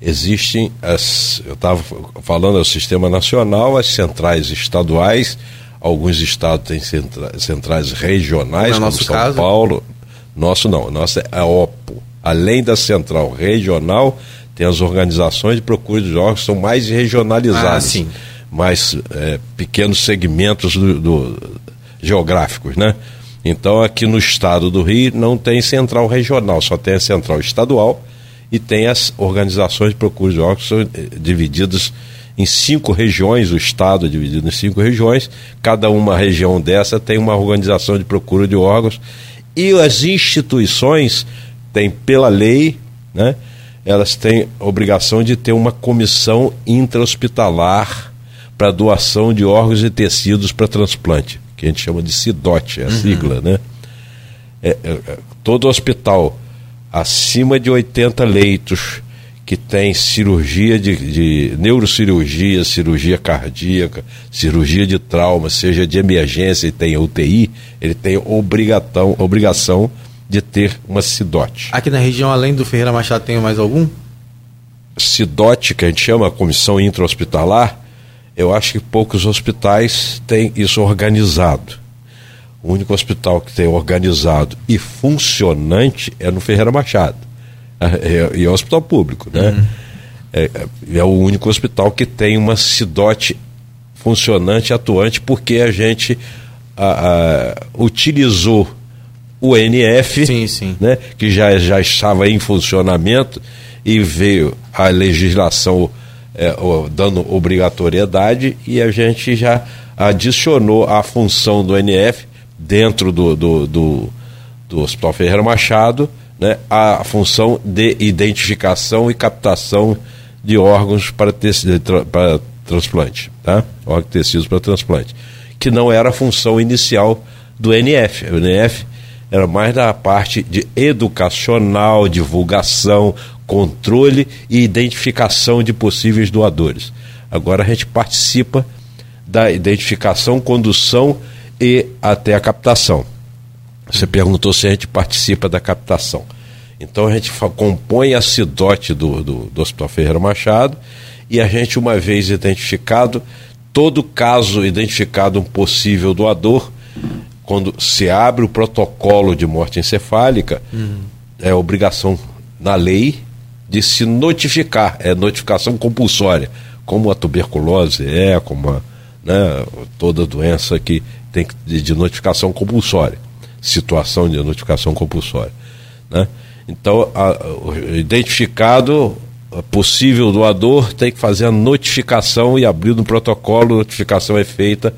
Existem as, eu estava falando, é o sistema nacional, as centrais estaduais, alguns estados têm centra, centrais regionais, no como São caso? Paulo. Nosso não, nosso é a OPO, além da central regional, tem as organizações de procura de órgãos que são mais regionalizadas, ah, mais é, pequenos segmentos do, do, geográficos, né? Então aqui no estado do Rio não tem central regional, só tem a central estadual e tem as organizações de procura de órgãos que são é, divididas em cinco regiões, o estado é dividido em cinco regiões, cada uma região dessa tem uma organização de procura de órgãos e as instituições têm, pela lei, né, elas têm obrigação de ter uma comissão intra-hospitalar para doação de órgãos e tecidos para transplante, que a gente chama de CIDOT, é a uhum. sigla, né? É, é, é, todo hospital acima de 80 leitos que tem cirurgia de, de neurocirurgia, cirurgia cardíaca, cirurgia de trauma, seja de emergência e tem UTI, ele tem obrigação, obrigação de ter uma CIDOT. Aqui na região, além do Ferreira Machado, tem mais algum? CIDOT, que a gente chama Comissão Intra-Hospitalar, eu acho que poucos hospitais têm isso organizado. O único hospital que tem organizado e funcionante é no Ferreira Machado. É, é, e é um hospital público, né? Uhum. É, é, o único hospital que tem uma CIDOT funcionante, atuante, porque a gente a, a, utilizou o NF, sim, sim. Né, que já, já estava em funcionamento e veio a legislação é, dando obrigatoriedade e a gente já adicionou a função do NF dentro do, do, do, do Hospital Ferreira Machado, né, a função de identificação e captação de órgãos para, para transplante, tá? órgãos tecidos para transplante, que não era a função inicial do NF. O NF era mais da parte de educacional, divulgação, controle e identificação de possíveis doadores. Agora a gente participa da identificação, condução e até a captação. Você perguntou se a gente participa da captação. Então a gente compõe a CIDOT do, do, do Hospital Ferreira Machado e a gente, uma vez identificado, todo caso identificado um possível doador, quando se abre o protocolo de morte encefálica, uhum. é obrigação na lei de se notificar, é notificação compulsória, como a tuberculose é, como a, né, toda doença que tem de, notificação compulsória, situação de notificação compulsória. Né? Então, a, identificado possível doador tem que fazer a notificação e abrir no protocolo, notificação é feita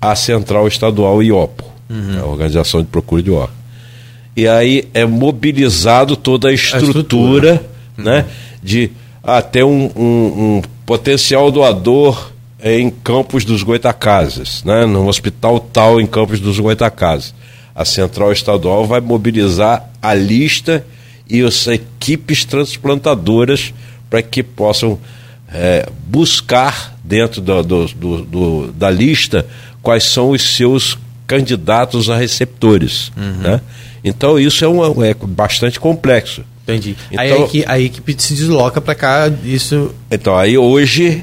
à Central Estadual IOPO uhum. a Organização de Procura de Órgãos. E aí é mobilizado toda a estrutura, a estrutura. Né, uhum. de até ah, um, um, um, potencial doador em Campos dos Goitacazes, né, no hospital tal em Campos dos Goitacazes. A Central Estadual vai mobilizar a lista e as equipes transplantadoras para que possam é, buscar dentro do, do, do, da lista quais são os seus candidatos a receptores. Uhum. Né? Então isso é, uma, é bastante complexo. Entendi. Então, aí a equipe, a equipe se desloca para cá, isso. Então, aí hoje,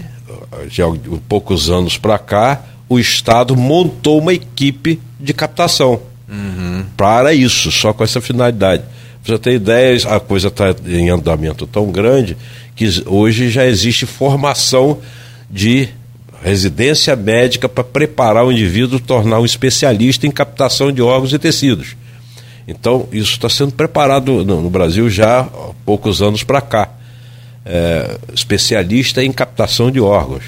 já há poucos anos para cá, o Estado montou uma equipe de captação uhum. para isso, só com essa finalidade. Para você ter ideia, a coisa está em andamento tão grande que hoje já existe formação de residência médica para preparar o indivíduo tornar um especialista em captação de órgãos e tecidos. Então, isso está sendo preparado no, no, Brasil já há poucos anos para cá. É, especialista em captação de órgãos,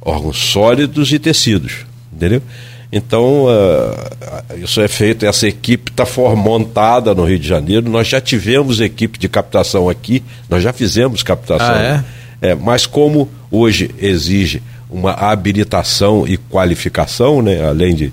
órgãos sólidos e tecidos. Entendeu? Então, uh, isso é feito, essa equipe está montada no Rio de Janeiro. Nós já tivemos equipe de captação aqui, nós já fizemos captação. Ah, é? É, mas como hoje exige uma habilitação e qualificação, né? além de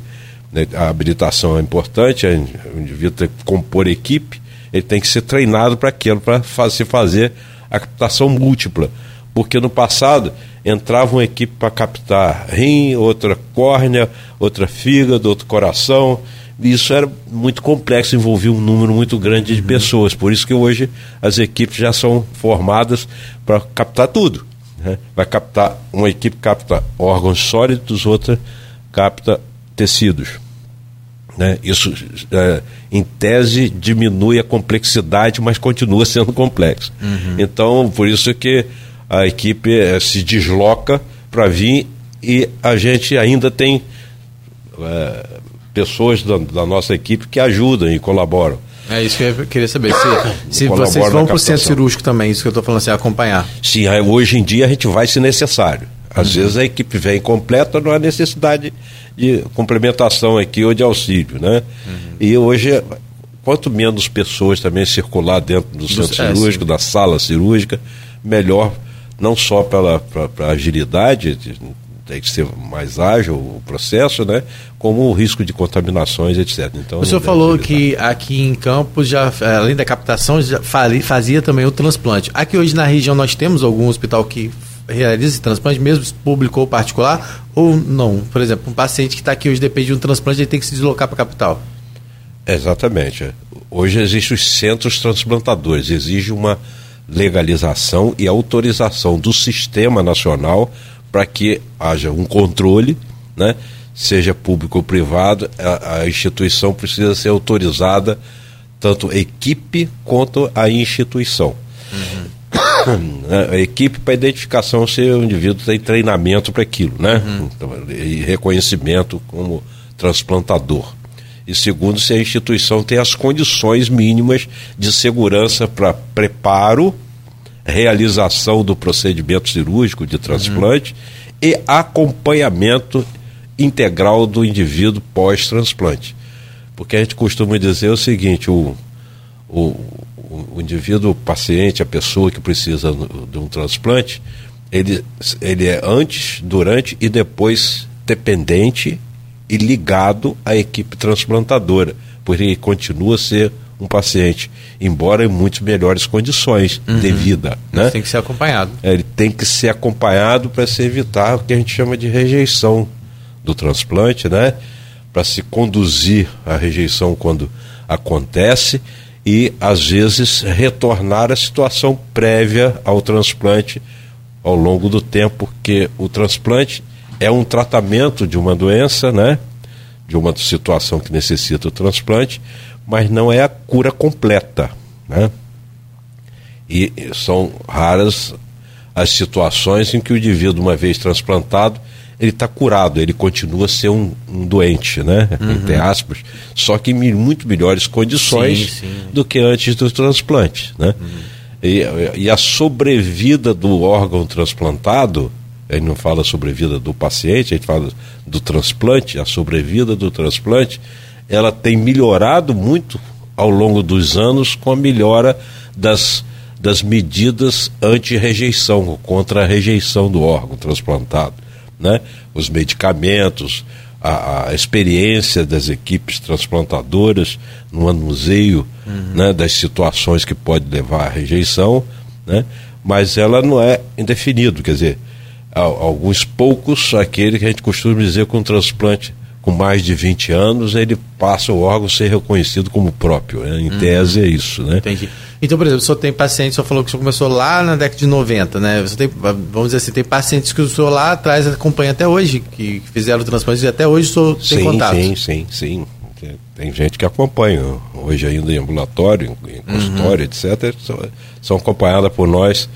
né, a habilitação é importante, o indivíduo tem que compor equipe, ele tem que ser treinado para aquilo, para se fazer a captação múltipla. Porque no passado entrava uma equipe para captar rim, outra córnea, outra fígado, outro coração. E isso era muito complexo, envolvia um número muito grande de uhum. pessoas. Por isso que hoje as equipes já são formadas para captar tudo. Né? Vai captar, uma equipe capta órgãos sólidos, outra capta tecidos. Né? Isso, é, em tese, diminui a complexidade, mas continua sendo complexo. Uhum. Então, por isso que a equipe é, se desloca para vir e a gente ainda tem é, pessoas da, da, nossa equipe que ajudam e colaboram. É isso que eu queria saber. Se, se vocês vão para o centro cirúrgico também, isso que eu estou falando, assim, acompanhar. Sim, hoje em dia a gente vai se necessário. Às uhum. vezes a equipe vem completa, não há necessidade de complementação aqui ou de auxílio, né? Uhum. E hoje, quanto menos pessoas também circular dentro do, do centro é, cirúrgico, sim. da sala cirúrgica, melhor, não só pela pra, agilidade, tem que ser mais ágil o processo, né? Como o risco de contaminações, etc. Então, o senhor falou que aqui em Campos, já, além da captação, já fazia também o transplante. Aqui hoje na região nós temos algum hospital que realiza esse transplante, mesmo público ou particular, ou não? Por exemplo, um paciente que está aqui hoje depende de um transplante, ele tem que se deslocar para a capital. Exatamente. Hoje existem os centros transplantadores, exige uma legalização e autorização do sistema nacional para que haja um controle, né? seja público ou privado, a, a, instituição precisa ser autorizada, tanto equipe quanto a instituição. Uhum. A equipe para identificação se o indivíduo tem treinamento para aquilo, né? Uhum. Então, e reconhecimento como transplantador. E segundo, se a instituição tem as condições mínimas de segurança para preparo realização do procedimento cirúrgico de transplante uhum. e acompanhamento integral do indivíduo pós-transplante. Porque a gente costuma dizer o seguinte: o, o, o, indivíduo, o paciente, a pessoa que precisa de um transplante, ele, ele é antes, durante e depois dependente e ligado à equipe transplantadora, porque ele continua a ser um paciente, embora em muito melhores condições uhum. de vida. Né? Tem que ser acompanhado. É, ele tem que ser acompanhado para se evitar o que a gente chama de rejeição do transplante, né? Para se conduzir a rejeição quando acontece e, às vezes, retornar à situação prévia ao transplante ao longo do tempo, porque o transplante é um tratamento de uma doença, né? De uma situação que necessita o transplante, mas não é a cura completa, né? E são raras as situações em que o indivíduo, uma vez transplantado, ele está curado, ele continua a ser um, um doente, né? Uhum. Entre aspas, só que em muito melhores condições sim, sim. do que antes do transplante, né? Uhum. E, e, a sobrevida do órgão transplantado, ele não fala sobrevida do paciente, a gente fala do transplante, a sobrevida do transplante, ela tem melhorado muito ao longo dos anos com a melhora das, das medidas anti-rejeição, contra a rejeição do órgão transplantado. Né? Os medicamentos, a, a, experiência das equipes transplantadoras no manuseio uhum. né, das situações que pode levar à rejeição, né, mas ela não é indefinido, quer dizer, alguns poucos, aquele que a gente costuma dizer com transplante com mais de 20 anos, ele passa o órgão a ser reconhecido como próprio. Né? Em uhum. tese é isso, né? Entendi. Então, por exemplo, o senhor tem pacientes, o senhor falou que o senhor começou lá na década de 90, né? Você tem, vamos dizer assim, tem pacientes que o senhor lá atrás acompanha até hoje, que fizeram o transplante e até hoje o senhor tem sim, contato. Sim, sim, sim. Tem gente que acompanha, hoje ainda em ambulatório, em consultório, uhum. etc., são, são acompanhadas por nós,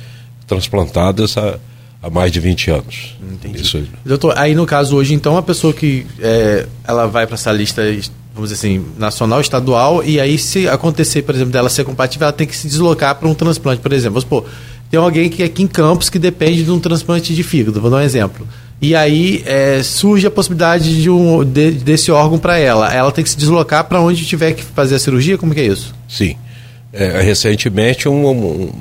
transplantadas há, há mais de 20 anos. Entendi. Isso... Doutor, aí no caso hoje, então, a pessoa que é, ela vai para essa lista vamos dizer assim, nacional, estadual, e aí se acontecer, por exemplo, dela ser compatível, ela tem que se deslocar para um transplante, por exemplo. Vamos supor, tem alguém que é aqui em Campos que depende de um transplante de fígado, vou dar um exemplo. E aí é, surge a possibilidade de um, de, desse órgão para ela. Ela tem que se deslocar para onde tiver que fazer a cirurgia? Como que é isso? Sim. É, recentemente, um, um,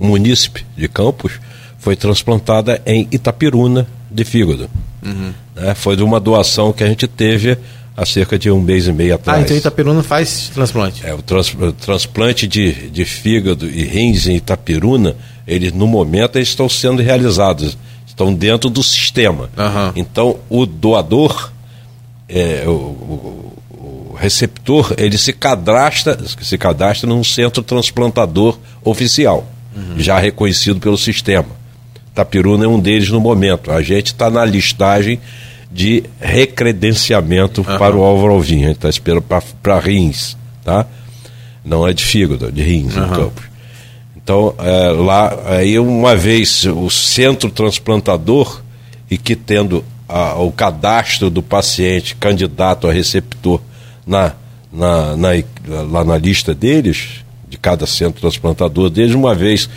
um munícipe de Campos foi transplantada em Itapiruna de fígado. Uhum. Né? Foi de uma doação que a gente teve há cerca de um mês e meio atrás. Ah, então Itapiruna faz transplante? É, o, trans, o transplante de, de fígado e rins em Itapiruna, eles no momento eles estão sendo realizados, estão dentro do sistema. Uhum. Então o doador, é, o, o, o, receptor, ele se cadastra, se cadastra num centro transplantador oficial, uhum. já reconhecido pelo sistema. Itapiruna é um deles no momento. A gente está na listagem de recredenciamento uhum. para o Álvaro Alvim. A gente está esperando para rins, tá? Não é de fígado, é de rins uhum. em Campos. Então, é, lá, aí uma vez o centro transplantador e que tendo a, o cadastro do paciente candidato a receptor na, na, na, lá na lista deles, de cada centro transplantador deles, uma vez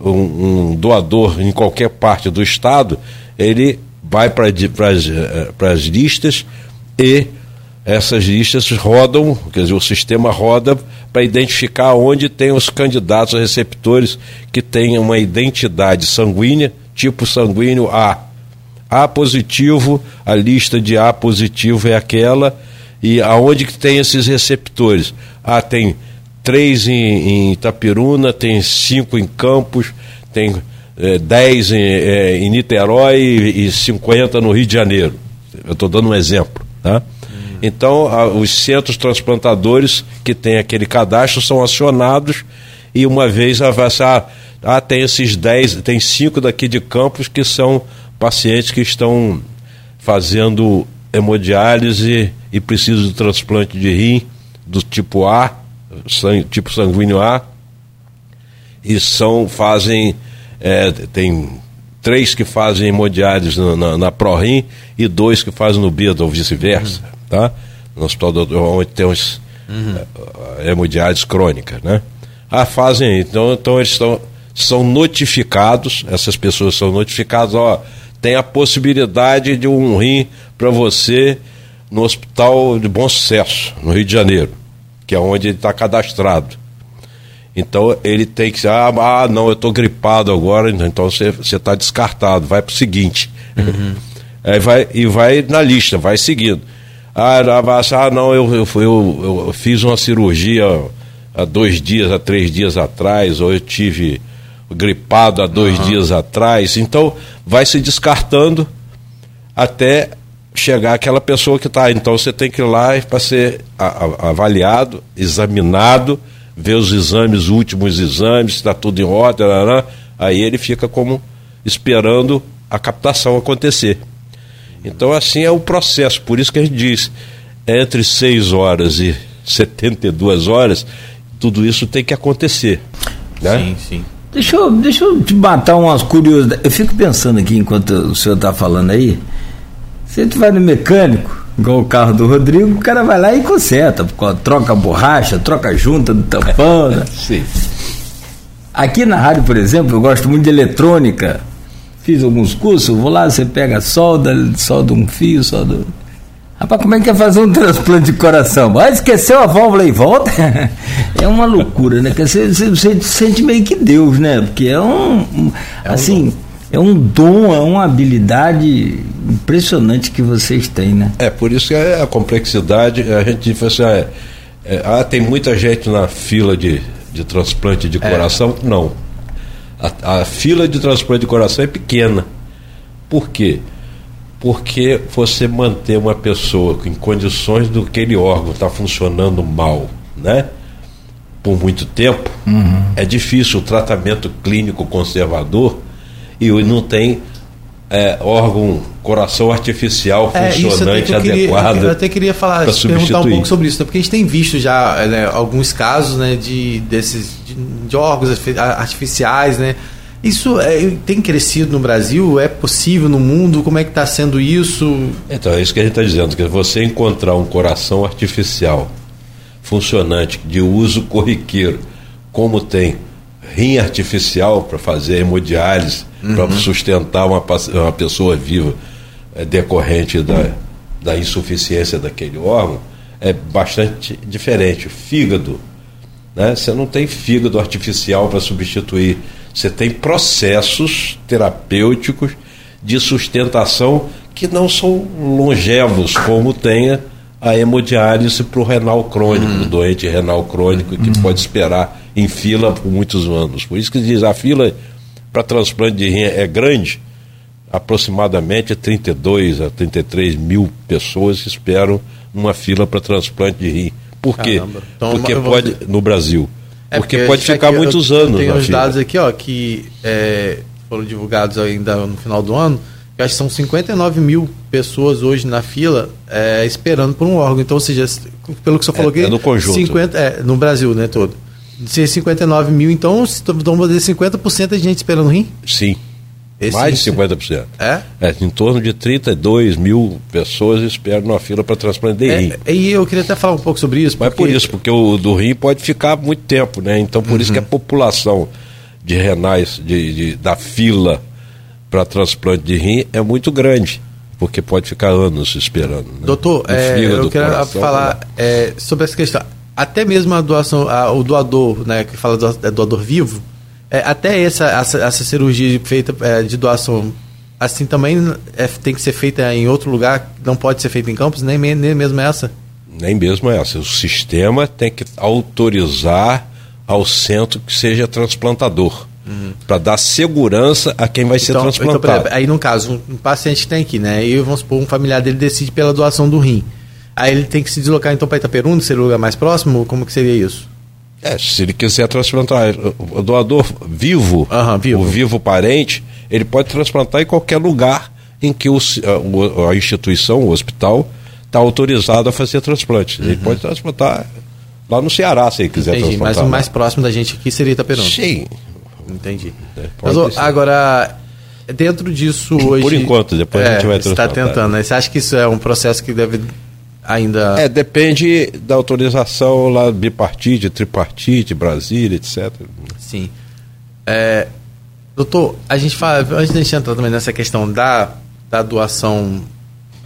um, um doador em qualquer parte do estado, ele vai para eh, as listas e essas listas rodam, quer dizer, o sistema roda para identificar onde tem os candidatos receptores que têm uma identidade sanguínea, tipo sanguíneo A. A positivo, a lista de A positivo é aquela, e aonde que tem esses receptores? Ah, tem três em, em Itapiruna, tem cinco em Campos, tem é, 10 em, é, em Niterói e, e 50 no Rio de Janeiro. Eu estou dando um exemplo. Tá? Hum. Então, a, os centros transplantadores que têm aquele cadastro são acionados e uma vez avançar, ah, tem esses 10, tem cinco daqui de Campos que são pacientes que estão fazendo hemodiálise e precisam de transplante de rim do tipo A, sangue, tipo sanguíneo A, e são, fazem é, tem três que fazem hemodiálise na, na, na ProRim e dois que fazem no BID, ou vice-versa, uhum. tá? No hospital do, onde tem os uhum. É, hemodiálise crônica, né? Ah, fazem, então, então eles estão, são notificados, essas pessoas são notificadas, ó, tem a possibilidade de um rim para você no Hospital de Bom Sucesso, no Rio de Janeiro, que é onde ele está cadastrado. Então ele tem que ah, ah não, eu estou gripado agora, então você está descartado, vai para o seguinte. Uhum. Aí vai, e vai na lista, vai seguindo. Ah, ah não, eu, eu, eu, eu fiz uma cirurgia há dois dias, há três dias atrás, ou eu tive gripado há dois uhum. dias atrás. Então, vai se descartando até chegar aquela pessoa que está. Então, você tem que ir lá para ser avaliado, examinado, ver os exames, os últimos exames, se está tudo em ordem, aí ele fica como esperando a captação acontecer. Então, assim é o processo. Por isso que a gente diz, entre 6 horas e 72 horas, tudo isso tem que acontecer. Né? Sim, sim. Deixa eu, deixa eu te matar umas curiosidades. Eu fico pensando aqui, enquanto o senhor está falando aí, se tu vai no mecânico, igual o carro do Rodrigo, o cara vai lá e conserta, troca a borracha, troca a junta do tampão. Né? Sim. Aqui na rádio, por exemplo, eu gosto muito de eletrônica. Fiz alguns cursos, vou lá, você pega solda, solda um fio, solda Rapaz, como é que é fazer um transplante de coração? Ah, esqueceu a válvula e volta? é uma loucura, né? Você, você, você sente meio que Deus, né? Porque é um. um é assim, é um dom, é uma habilidade impressionante que vocês têm, né? É, por isso que é a complexidade, a gente diz assim, é, é, ah, tem muita gente na fila de, de transplante de é. coração. Não. A, a fila de transplante de coração é pequena. Por quê? porque você manter uma pessoa em condições do que aquele órgão está funcionando mal, né? Por muito tempo, uhum. é difícil o tratamento clínico conservador e não tem é, órgão, coração artificial é, funcionante, queria, adequado. Eu até queria falar, perguntar um pouco sobre isso, né? porque a gente tem visto já né, alguns casos né, de, desses, de, de órgãos artificiais, né? Isso é, tem crescido no Brasil? É possível no mundo? Como é que está sendo isso? Então, é isso que a gente está dizendo, que você encontrar um coração artificial funcionante, de uso corriqueiro, como tem rim artificial para fazer hemodiálise, uhum. para sustentar uma, uma pessoa viva é, decorrente da, da insuficiência daquele órgão, é bastante diferente. O fígado, né? você não tem fígado artificial para substituir você tem processos terapêuticos de sustentação que não são longevos, como tem a hemodiálise para o renal crônico, uhum. doente renal crônico, que uhum. pode esperar em fila por muitos anos. Por isso que diz a fila para transplante de rim é grande, aproximadamente 32 a 33 mil pessoas esperam numa fila para transplante de rim. Por quê? Então, Porque pode, no Brasil. É porque, porque pode ficar muitos eu, anos. Tem os dados aqui, ó, que é, foram divulgados ainda no final do ano. Que acho que são 59 mil pessoas hoje na fila é, esperando por um órgão. Então, ou seja, pelo que você falou aqui. É no conjunto. 50, é, no Brasil, né, todo. Se 59 mil, então, vamos dizer 50% de gente esperando rim? Sim. Esse Mais de 50%. É? é? Em torno de 32 mil pessoas esperam na fila para transplante de é, rim. E eu queria até falar um pouco sobre isso. Porque... Mas por isso, porque o do rim pode ficar muito tempo, né? Então por uhum. isso que a população de renais de, de da fila para transplante de rim é muito grande. Porque pode ficar anos esperando. Né? Doutor, é, eu queria coração, falar né? é, sobre essa questão. Até mesmo a doação, a, o doador, né, que fala do, é doador vivo, é, até essa, essa, essa, cirurgia feita é, de doação, assim também é, tem que ser feita em outro lugar, não pode ser feita em campos, nem, nem mesmo essa? Nem mesmo essa. O sistema tem que autorizar ao centro que seja transplantador. Uhum. Para dar segurança a quem vai ser então, transplantado. Então, aí, no caso, um, um paciente tem aqui, né? E vamos supor, um familiar dele decide pela doação do rim. Aí ele tem que se deslocar então para Itaperuna, seria o lugar mais próximo? Como que seria isso? É, se ele quiser transplantar o doador vivo, uhum, vivo, o vivo parente, ele pode transplantar em qualquer lugar em que o, a, a instituição, o hospital, está autorizado a fazer transplante. Uhum. Ele pode transplantar lá no Ceará, se ele quiser Entendi, transplantar. Mas o mais próximo da gente aqui seria Itaperuna. Sim. Entendi. É, mas, agora, dentro disso hoje... Por enquanto, depois é, a gente vai transplantar. Você está tentando, né? Você acha que isso é um processo que deve ainda. É, depende da autorização lá bipartite, tripartite, Brasília, etc. Sim. É, doutor, a gente fala, antes de a gente entrar também nessa questão da, da doação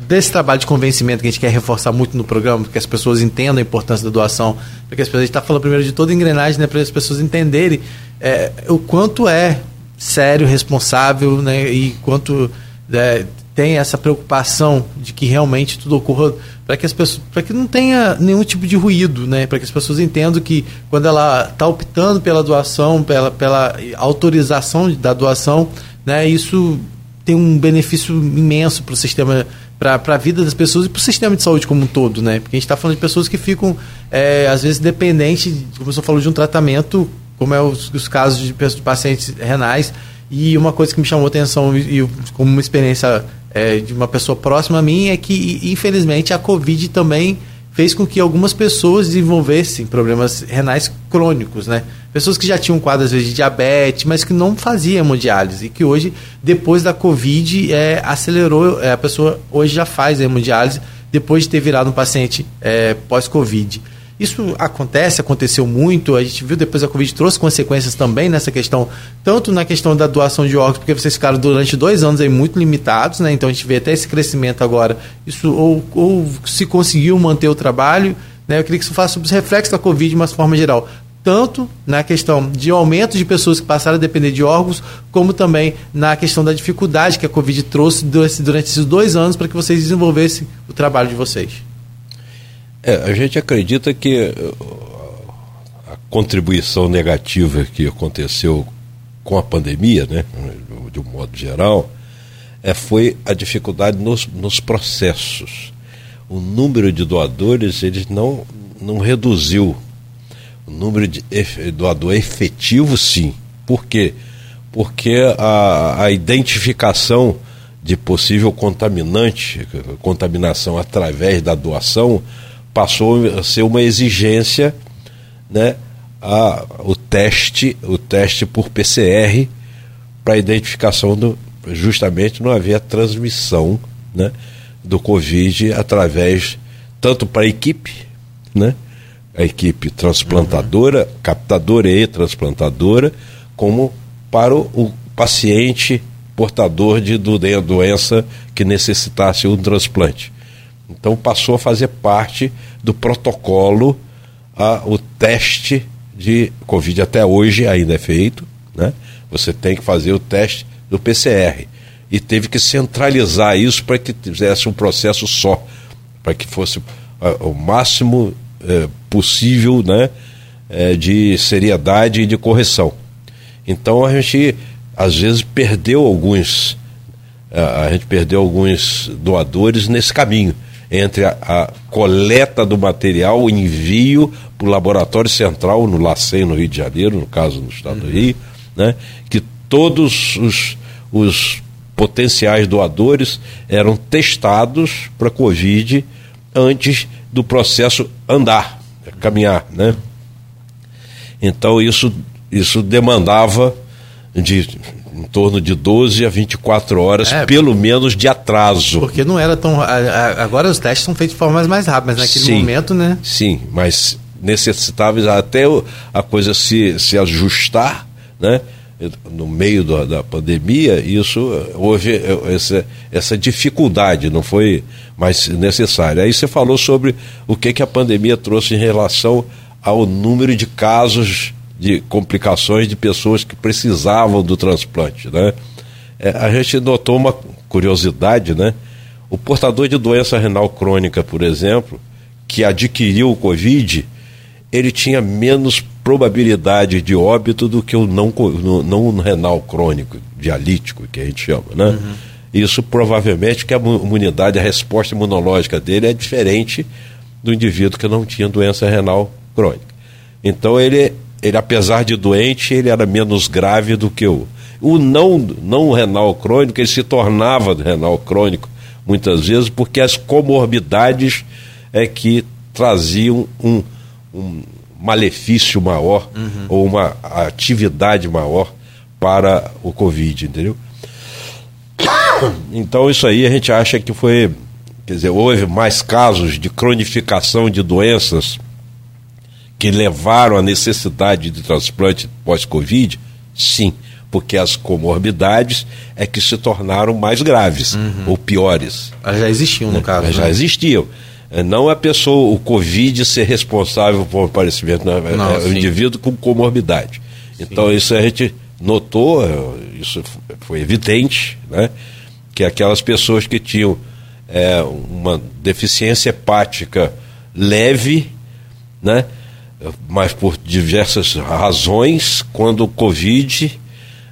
desse trabalho de convencimento que a gente quer reforçar muito no programa, que as pessoas entendam a importância da doação, porque as pessoas, a gente está falando primeiro de toda a engrenagem, né, para as pessoas entenderem é, o quanto é sério, responsável, né, e quanto é, tem essa preocupação de que realmente tudo ocorra para que as pessoas para que não tenha nenhum tipo de ruído né? Para que as pessoas entendam que quando ela está optando pela doação pela, pela autorização da doação né isso tem um benefício imenso para o sistema para a vida das pessoas e para o sistema de saúde como um todo né? Porque a gente está falando de pessoas que ficam é, às vezes dependentes como você falou de um tratamento como é os, os casos de, de pacientes renais. E uma coisa que me chamou atenção e, e como uma experiência é, de uma pessoa próxima a mim é que, infelizmente, a Covid também fez com que algumas pessoas desenvolvessem problemas renais crônicos, né? Pessoas que já tinham um quadro, às vezes, de diabetes, mas que não faziam hemodiálise. E que hoje, depois da Covid, é, acelerou, é, a pessoa hoje já faz hemodiálise depois de ter virado um paciente é, pós-Covid. Isso acontece, aconteceu muito, a gente viu depois a Covid trouxe consequências também nessa questão, tanto na questão da doação de órgãos, porque vocês ficaram durante dois anos aí muito limitados, né? Então a gente vê até esse crescimento agora. Isso ou, ou se conseguiu manter o trabalho, né? Eu queria que você falasse sobre os reflexos da Covid de uma forma geral. Tanto na questão de aumento de pessoas que passaram a depender de órgãos, como também na questão da dificuldade que a Covid trouxe durante esses dois anos para que vocês desenvolvessem o trabalho de vocês. É, a gente acredita que uh, a contribuição negativa que aconteceu com a pandemia, né, de um modo geral, é, foi a dificuldade nos, nos processos. O número de doadores ele não, não reduziu. O número de doador efetivo, sim. Por quê? Porque a, a identificação de possível contaminante, contaminação através da doação, passou a ser uma exigência, né, a, o teste, o teste por PCR para identificação do justamente não havia transmissão, né, do Covid através tanto para a equipe, né, a equipe transplantadora, uhum. captadora e transplantadora, como para o, o paciente portador de, de doença que necessitasse um transplante. Então passou a fazer parte do protocolo a, o teste de Covid. Até hoje ainda é feito, né? Você tem que fazer o teste do PCR. E teve que centralizar isso para que fizesse um processo só, para que fosse o máximo é, possível né, é, de seriedade e de correção. Então a gente às vezes perdeu alguns, a gente perdeu alguns doadores nesse caminho entre a, a coleta do material, o envio para o laboratório central no LACEN, no Rio de Janeiro, no caso no estado uhum. do Rio, né, que todos os, os potenciais doadores eram testados para Covid antes do processo andar, caminhar, né? Então isso, isso demandava de em torno de 12 a 24 horas, é, pelo menos, de atraso. Porque não era tão. Agora os testes são feitos de formas mais rápidas, naquele sim, momento, né? Sim, mas necessitava até a coisa se, se ajustar, né? No meio da, da pandemia, isso houve essa, essa dificuldade, não foi mais necessária. Aí você falou sobre o que, que a pandemia trouxe em relação ao número de casos de complicações de pessoas que precisavam do transplante. Né? É, a gente notou uma curiosidade, né? O portador de doença renal crônica, por exemplo, que adquiriu o Covid, ele tinha menos probabilidade de óbito do que o não, não renal crônico, dialítico, que a gente chama, né? Uhum. Isso provavelmente que a imunidade, a resposta imunológica dele é diferente do indivíduo que não tinha doença renal crônica. Então ele ele apesar de doente, ele era menos grave do que o. O não, não renal crônico, ele se tornava renal crônico muitas vezes porque as comorbidades é que traziam um, um malefício maior uhum. ou uma atividade maior para o Covid, entendeu? Então isso aí a gente acha que foi, quer dizer, houve mais casos de cronificação de doenças que levaram à necessidade de transplante pós-Covid? Sim, porque as comorbidades é que se tornaram mais graves Uhum. ou piores. Elas já existiam, no caso. Mas já né? existiam. É, Não a pessoa, o Covid ser responsável por aparecimento, não, é- Não, é o sim. indivíduo com comorbidade. Então isso a gente notou, é, isso foi evidente, né? Que aquelas pessoas que tinham é, uma deficiência hepática leve, né? Mas por diversas razões, quando o Covid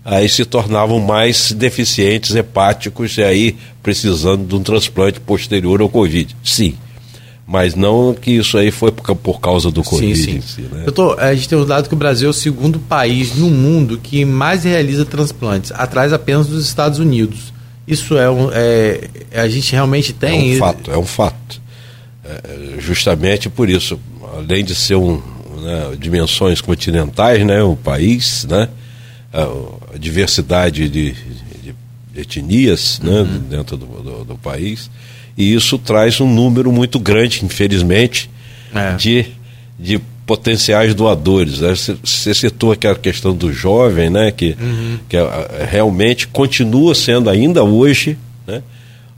aí se tornavam mais deficientes hepáticos e aí precisando de um transplante posterior ao Covid. Sim. Mas não que isso aí foi por, ca- por causa do Covid Sim, sim. em si, né? Doutor, a gente tem um dado que o Brasil é o segundo país no mundo que mais realiza transplantes, atrás apenas dos Estados Unidos. Isso é um. É, a gente realmente tem. É um fato, é um fato. É, justamente por isso, além de ser um né, dimensões continentais, né, o país, né, a, diversidade de, de- etnias né, dentro do, do- do país, e isso traz um número muito grande, infelizmente, É. de, de potenciais doadores. né? Você citou aquela questão do jovem, né, que, que ah, realmente continua sendo ainda hoje né,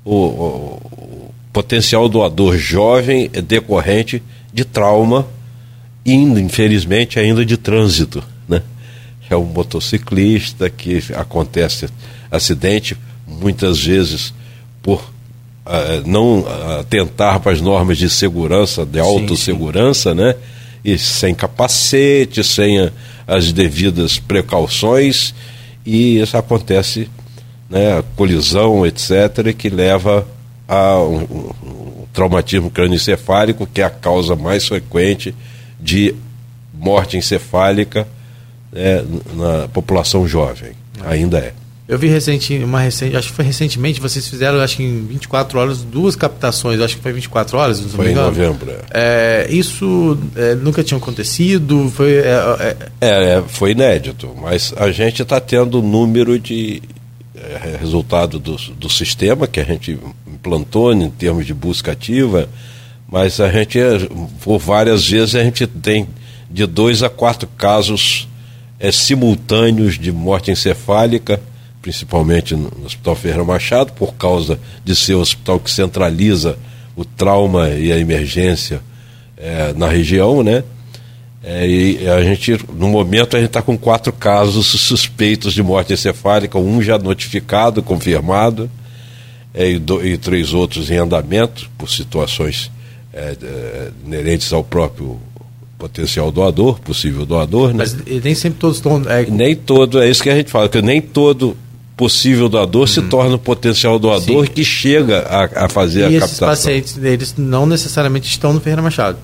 o, o- o potencial doador jovem decorrente de trauma, indo, infelizmente, ainda de trânsito. Né? É um motociclista que acontece acidente, muitas vezes por ah, não atentar para as normas de segurança, de autossegurança, né? E sem capacete, sem a- as devidas precauções, e isso acontece, né? Colisão, etc., que leva a um traumatismo crânioencefálico, que é a causa mais frequente de morte encefálica né, na população jovem. Ainda é. Eu vi recente, uma recente, acho que foi recentemente, vocês fizeram, acho que em 24 horas, duas captações, acho que foi 24 horas, não Foi em novembro. é. É, isso é, nunca tinha acontecido, foi. é, é, É, é, foi inédito, mas a gente está tendo número de é, resultado do, do sistema que a gente implantou em termos de busca ativa, mas a gente, é, por várias vezes, a gente tem de dois a quatro casos é, simultâneos de morte encefálica, principalmente no no Hospital Ferreira Machado, por causa de ser o hospital que centraliza o trauma e a emergência é, na região, né? É, e a gente, no momento, a gente está com quatro casos suspeitos de morte encefálica, um já notificado, confirmado, é, e, do- e três outros em andamento, por situações é, é, inerentes ao próprio potencial doador, possível doador. Né? mas nem sempre todos estão. é, E nem todo, é isso que a gente fala, que nem todo possível doador se torna um potencial doador Uhum. Sim. que chega a, a fazer e a esses captação. pacientes, eles não necessariamente estão no Ferreira Machado.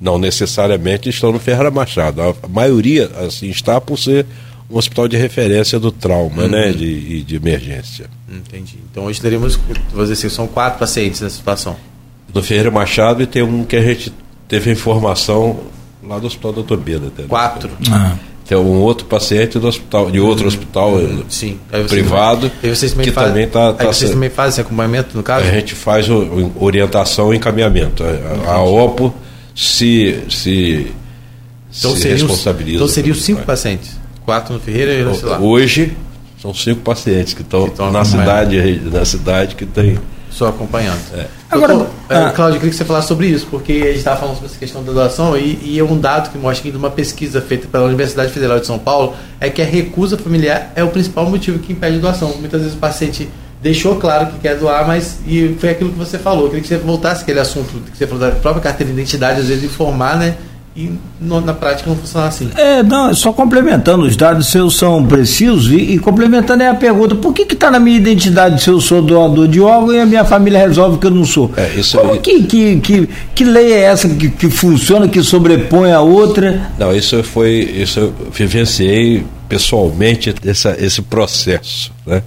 Não necessariamente estão no Ferreira Machado. A maioria assim está por ser um hospital de referência do trauma, né, de, e de emergência. Entendi. Então hoje teríamos, vou dizer assim, são quatro pacientes nessa situação. No Ferreira Machado e tem um que a gente teve a informação lá do Hospital Doutor Beda. até. Quatro. Ah, Tem um outro paciente do hospital, de outro hospital eh, Sim. Aí vocês- privado aí vocês também que fazem, também está aí vocês também fazem esse acompanhamento, no caso? A gente faz o, o- orientação e encaminhamento. A, a OPO se, se, então se seriam, responsabiliza. então seriam cinco pacientes. Quatro no Ferreira e sei lá. Hoje são cinco pacientes que estão Que na cidade, na cidade que tem. Só acompanhando. Agora, Doutor, é, ah. Cláudio, eu queria que você falasse sobre isso, porque a gente estava falando sobre essa questão da doação e, e é um dado que mostra aqui de uma pesquisa feita pela Universidade Federal de São Paulo, é que a recusa familiar é o principal motivo que impede a doação. Muitas vezes o paciente deixou claro que quer doar, mas e foi aquilo que você falou. Eu queria que você voltasse aquele assunto que você falou da própria carteira de identidade, às vezes informar, né? E no- na prática não funciona assim. É, não, só complementando, os dados seus são precisos e, e complementando é a pergunta, por que está na minha identidade se eu sou doador de órgão e a minha família resolve que eu não sou? É, isso Como aí- que, que, que, que lei é essa que, que funciona, que sobrepõe a outra? Não, isso foi. Isso eu vivenciei pessoalmente essa, esse processo. Né?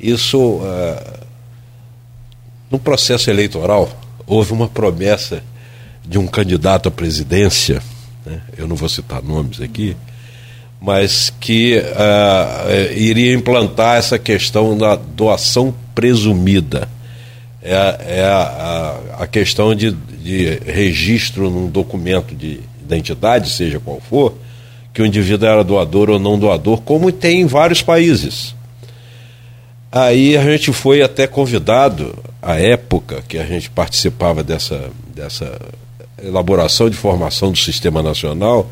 Isso. ah, no processo eleitoral, houve uma promessa de um candidato à presidência, né? eu não vou citar nomes aqui, mas que eh, iria implantar essa questão da doação presumida. É, é a, a questão de, de registro num documento de identidade, seja qual for, que o indivíduo era doador ou não doador, como tem em vários países. Aí a gente foi até convidado, à época que a gente participava dessa, dessa elaboração de formação do Sistema Nacional,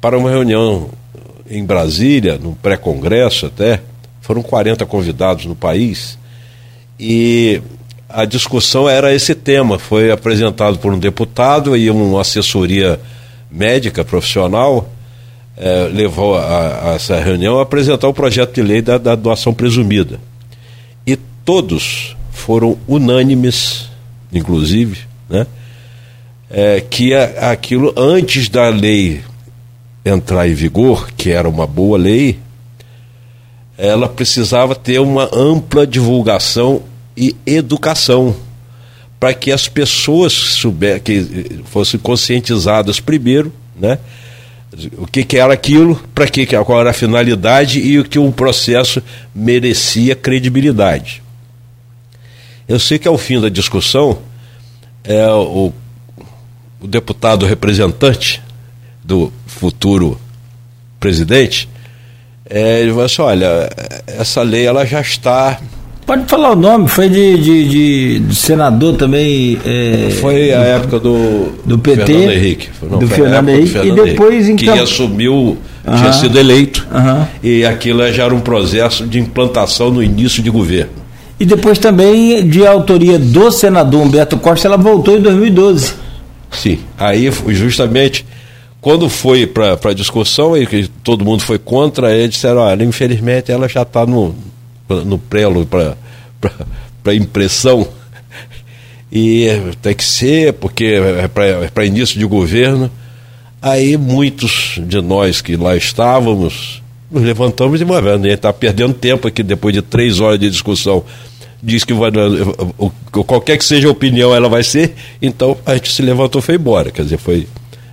para uma reunião em Brasília, num pré-congresso até. Foram 40 convidados no país. E a discussão era esse tema. Foi apresentado por um deputado e uma assessoria médica profissional eh, levou a, a, essa reunião a apresentar o projeto de lei da, da doação presumida. Todos foram unânimes, inclusive, né, é, que a, aquilo antes da lei entrar em vigor, que era uma boa lei, ela precisava ter uma ampla divulgação e educação para que as pessoas souber, que fossem conscientizadas primeiro, né? O que, que era aquilo, para que, qual era a finalidade e o que o processo merecia credibilidade. Eu sei que ao fim da discussão, é, o, o deputado representante do futuro presidente, é, ele falou assim, olha, essa lei ela já está Pode falar o nome, foi de, de, de, de senador também. É, foi a época do, do PT. Fernando Henrique. Não, do Fernando Henrique. Fernando e depois Henrique, então. Que assumiu, tinha sido eleito. E aquilo já era um processo de implantação no início de governo. E depois também, de autoria do senador Humberto Costa, ela voltou em 2012. Sim. Aí, justamente, quando foi para a discussão e que todo mundo foi contra, eles disseram: olha, infelizmente ela já está no no prelo para impressão. E tem que ser, porque é para é início de governo. Aí muitos de nós que lá estávamos nos levantamos e, mano, a gente está perdendo tempo aqui depois de três horas de discussão. Diz que vai, qualquer que seja a opinião ela vai ser, então a gente se levantou e foi embora. Quer dizer, foi.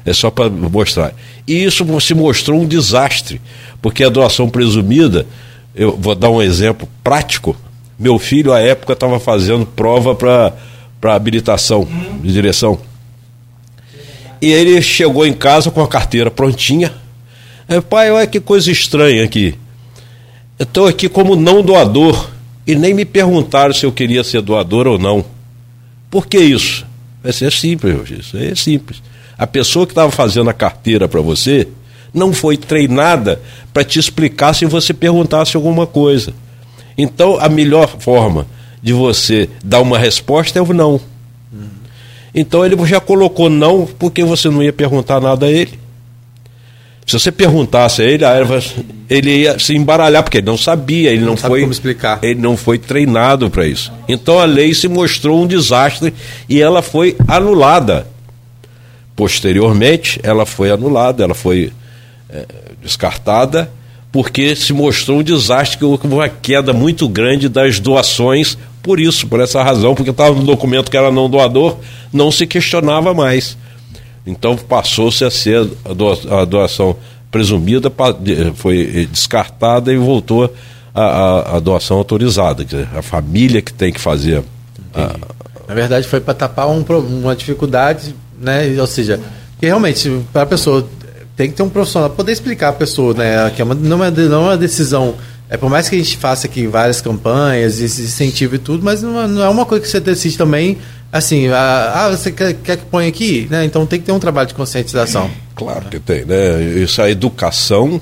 É só para mostrar. E isso se mostrou um desastre, porque a doação presumida eu vou dar um exemplo prático. Meu filho, à época, estava fazendo prova para habilitação de direção. E ele chegou em casa com a carteira prontinha. Aí, pai, olha que coisa estranha aqui. Eu estou aqui como não doador e nem me perguntaram se eu queria ser doador ou não. Por que isso? Vai ser simples, isso é simples. A pessoa que estava fazendo a carteira para você, não foi treinada para te explicar se você perguntasse alguma coisa. Então, a melhor forma de você dar uma resposta é o não. Então, ele já colocou não porque você não ia perguntar nada a ele. Se você perguntasse a ele, ele ia se embaralhar, porque ele não sabia, ele não, não foi. Ele não foi treinado para isso. Então a lei se mostrou um desastre e ela foi anulada. Posteriormente, ela foi anulada, ela foi é, descartada, porque se mostrou um desastre, que houve uma queda muito grande das doações, por isso, por essa razão, porque estava no documento que era não doador, não se questionava mais. Então passou-se a ser a doação presumida, foi descartada e voltou a, a, a doação autorizada, quer dizer, a família que tem que fazer. A... Na verdade, foi para tapar um, uma dificuldade, né? Ou seja, que realmente, para a pessoa tem que ter um profissional poder explicar a pessoa, né? Que é uma, não, é, não é uma decisão. É por mais que a gente faça aqui várias campanhas, incentivo e tudo, mas é, não é uma coisa que você decide também assim, ah, você quer, quer, que ponha aqui, né? Então tem que ter um trabalho de conscientização. Claro que tem, né? Isso a educação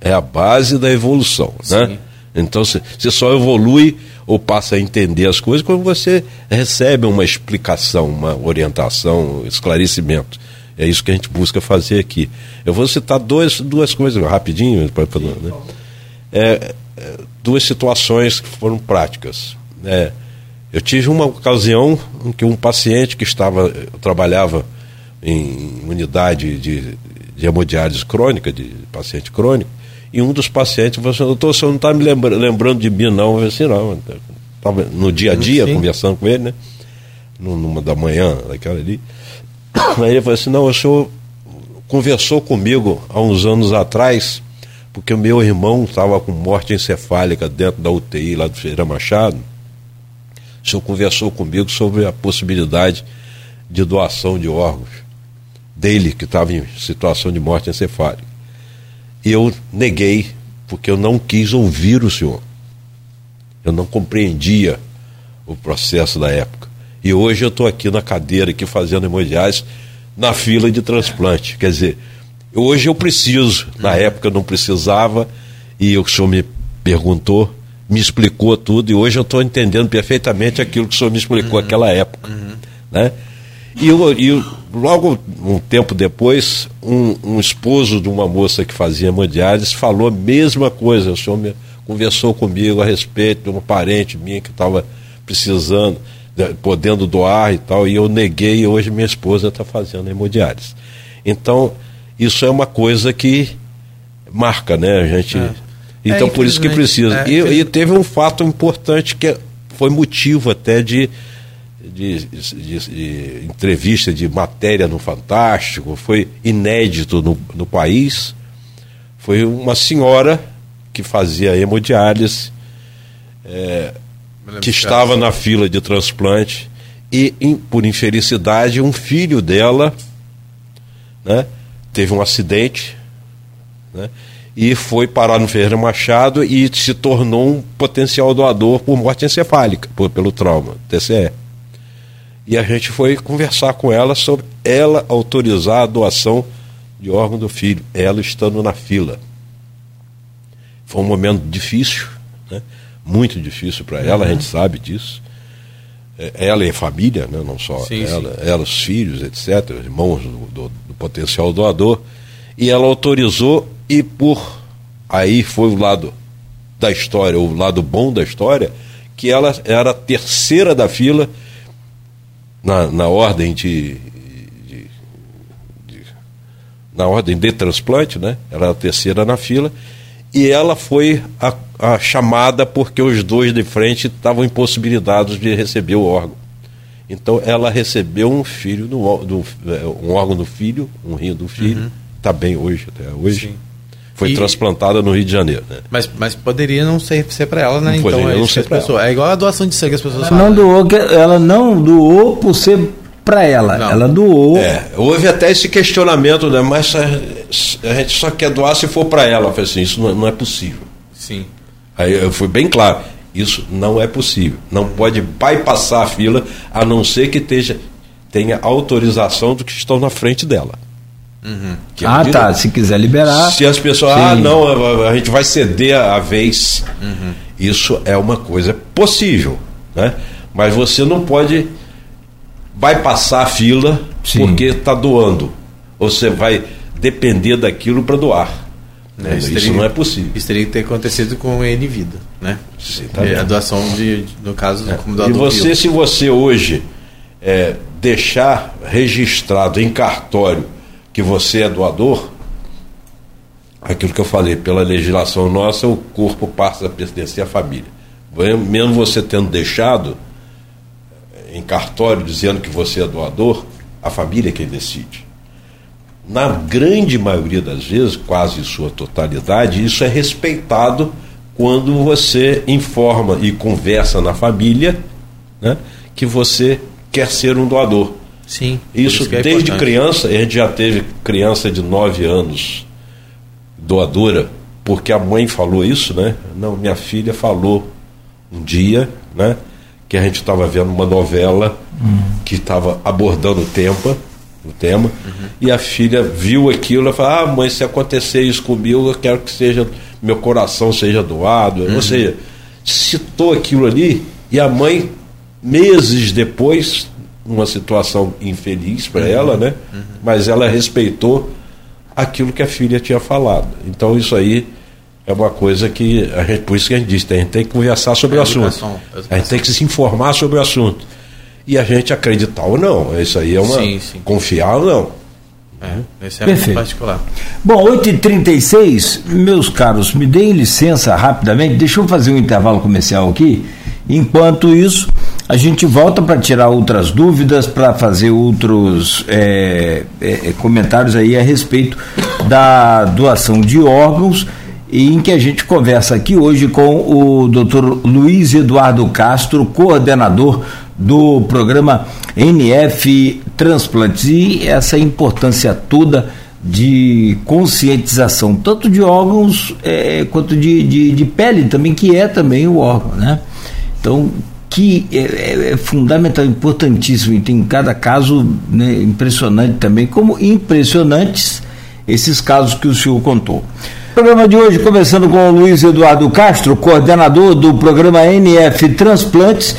é a base da evolução, né? Sim. né? Então você só evolui ou passa a entender as coisas quando você recebe uma explicação, uma orientação, um esclarecimento. É isso que a gente busca fazer aqui. Eu vou citar dois, duas coisas rapidinho, né? é, é, duas situações que foram práticas. É, eu tive uma ocasião em que um paciente que estava, trabalhava em unidade de, de hemodiálise crônica, de paciente crônico, e um dos pacientes falou assim, doutor, o senhor não está me lembrando, lembrando de mim, não. Eu falei assim, não, estava no dia a dia Sim. conversando com ele, né? Numa da manhã, daquela ali. Aí ele falou assim: não, o senhor conversou comigo há uns anos atrás, porque o meu irmão estava com morte encefálica dentro da UTI lá do Feira Machado. O senhor conversou comigo sobre a possibilidade de doação de órgãos dele, que estava em situação de morte encefálica. eu neguei, porque eu não quis ouvir o senhor. Eu não compreendia o processo da época. E hoje eu estou aqui na cadeira, aqui fazendo hemodiálise, na fila de transplante. Quer dizer, hoje eu preciso, na época eu não precisava, e o senhor me perguntou, me explicou tudo, e hoje eu estou entendendo perfeitamente aquilo que o senhor me explicou uhum. naquela época. Uhum. Né? E, e logo um tempo depois, um, um, esposo de uma moça que fazia hemodiálise falou a mesma coisa. O senhor me, conversou comigo a respeito de uma parente minha que estava precisando, podendo doar e tal, e eu neguei e hoje minha esposa está fazendo hemodiálise. Então, isso é uma coisa que marca, né? A gente. É. Então, é, por isso que precisa. É, e, e, teve um fato importante que foi motivo até de, de, de, de, entrevista, de matéria no Fantástico, foi inédito no, no país. Foi uma senhora que fazia hemodiálise, é, que estava na fila de transplante e, por infelicidade, um filho dela né, teve um acidente né, e foi parar no Ferreira Machado e se tornou um potencial doador por morte encefálica, por, pelo trauma, TCE. E a gente foi conversar com ela sobre ela autorizar a doação de órgão do filho, ela estando na fila. Foi um momento difícil, né? muito difícil para ela, uhum. a gente sabe disso. É, ela e a família, né? não só sim, ela, sim. ela, os filhos, etc., irmãos do, do, do potencial doador. E ela autorizou, e por aí foi o lado da história, o lado bom da história, que ela era a terceira da fila na, na ordem de, de, de, na ordem de transplante, né? Ela era a terceira na fila e ela foi a, a chamada porque os dois de frente estavam impossibilitados de receber o órgão. Então ela recebeu um filho do, do é, um órgão do filho, um rim do filho, está uhum. bem hoje até hoje. Sim. Foi e... transplantada no Rio de Janeiro. Né? Mas, mas poderia não ser, ser para ela, né? Não então poderia é não ser pessoa, É igual a doação de sangue as pessoas Não doou, ela não doou por ser para ela, não. ela doou. É, houve até esse questionamento, né? Mas a, a gente só quer doar se for para ela. Eu falei assim, isso não, não, é possível. Sim. Aí eu fui bem claro, isso não é possível. Não pode bypassar a fila, a não ser que esteja, tenha autorização do que estão na frente dela. Uhum. É ah, tá. Se quiser liberar. Se as pessoas, ah, sim. ah, não, a, gente vai ceder a, a vez. Uhum. Isso é uma coisa possível, né? Mas você não pode vai passar a fila sim. porque está doando. Você vai depender daquilo para doar. É, isso, isso teria, não é possível. Isso teria que ter acontecido com N vida, né? Sim, tá a doação de, no caso, é. como doador. E você, se você hoje é, deixar registrado em cartório que você é doador, aquilo que eu falei, pela legislação nossa, o corpo passa a pertencer à família. Mesmo você tendo deixado em cartório dizendo que você é doador, a família é quem decide. Na grande maioria das vezes, quase sua totalidade, isso é respeitado quando você informa e conversa na família né, que você quer ser um doador. Sim. Isso, isso é desde importante. criança, a gente já teve criança de 9 anos doadora, porque a mãe falou isso, né? Não, minha filha falou um dia, né? Que a gente estava vendo uma novela uhum. que estava abordando o tema, o tema, uhum. e a filha viu aquilo e falou, ah, mãe, se acontecer isso comigo, eu quero que seja, meu coração seja doado. Uhum. Ou seja, citou aquilo ali, e a mãe, meses depois, uma situação infeliz para uhum. ela, né? Uhum. Mas ela respeitou aquilo que a filha tinha falado. Então isso aí é uma coisa que a gente, por isso que a gente disse, a gente tem que conversar sobre é o assunto. Educação. A gente tem que se informar sobre o assunto. E a gente acreditar ou não. Isso aí é uma. Sim, sim. Confiar ou não. É, esse é Perfeito. particular. Bom, 8h36, meus caros, me deem licença rapidamente, deixa eu fazer um intervalo comercial aqui. Enquanto isso, a gente volta para tirar outras dúvidas, para fazer outros é, é, comentários aí a respeito da doação de órgãos, em que a gente conversa aqui hoje com o Dr. Luiz Eduardo Castro, coordenador do programa NF Transplantes, e essa importância toda de conscientização, tanto de órgãos é, quanto de, de, de, pele também, que é também o órgão, né? Então, que é, é, é fundamental, importantíssimo, e tem cada caso né, impressionante também, como impressionantes esses casos que o senhor contou. Programa de hoje, começando com o Luiz Eduardo Castro, coordenador do programa NF Transplantes,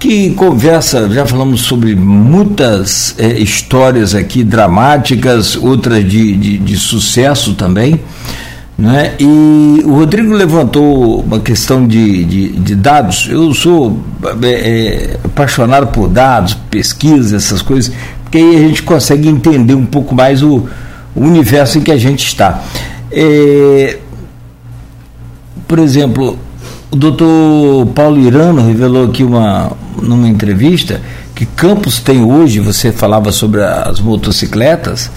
que conversa, já falamos sobre muitas é, histórias aqui dramáticas, outras de, de, de, sucesso também. Né? E o Rodrigo levantou uma questão de, de, de dados. Eu sou é, é, apaixonado por dados, pesquisa, essas coisas, porque aí a gente consegue entender um pouco mais o, o universo em que a gente está. É, por exemplo, o doutor Paulo Irano revelou aqui uma, numa entrevista que Campos tem hoje, você falava sobre as motocicletas,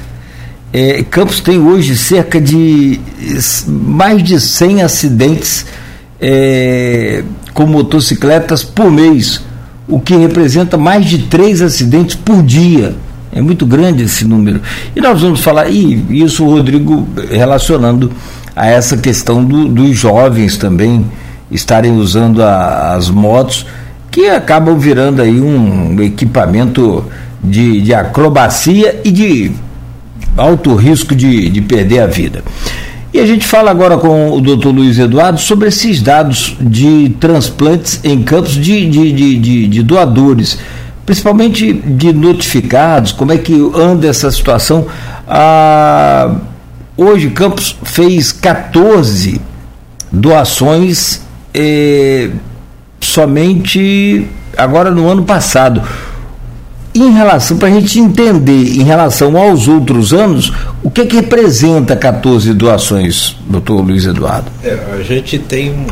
é, Campos tem hoje cerca de mais de 100 acidentes é, com motocicletas por mês, o que representa mais de três acidentes por dia. É muito grande esse número. E nós vamos falar, e isso Rodrigo relacionando a essa questão do, dos jovens também estarem usando a, as motos, que acabam virando aí um equipamento de, de acrobacia e de alto risco de, de perder a vida. E a gente fala agora com o doutor Luiz Eduardo sobre esses dados de transplantes em campos de, de, de, de, de doadores, principalmente de notificados, como é que anda essa situação. Ah, hoje Campos fez 14 doações é, somente agora no ano passado. Em relação, para a gente entender em relação aos outros anos, o que, é que representa 14 doações, doutor Luiz Eduardo? É, a gente tem um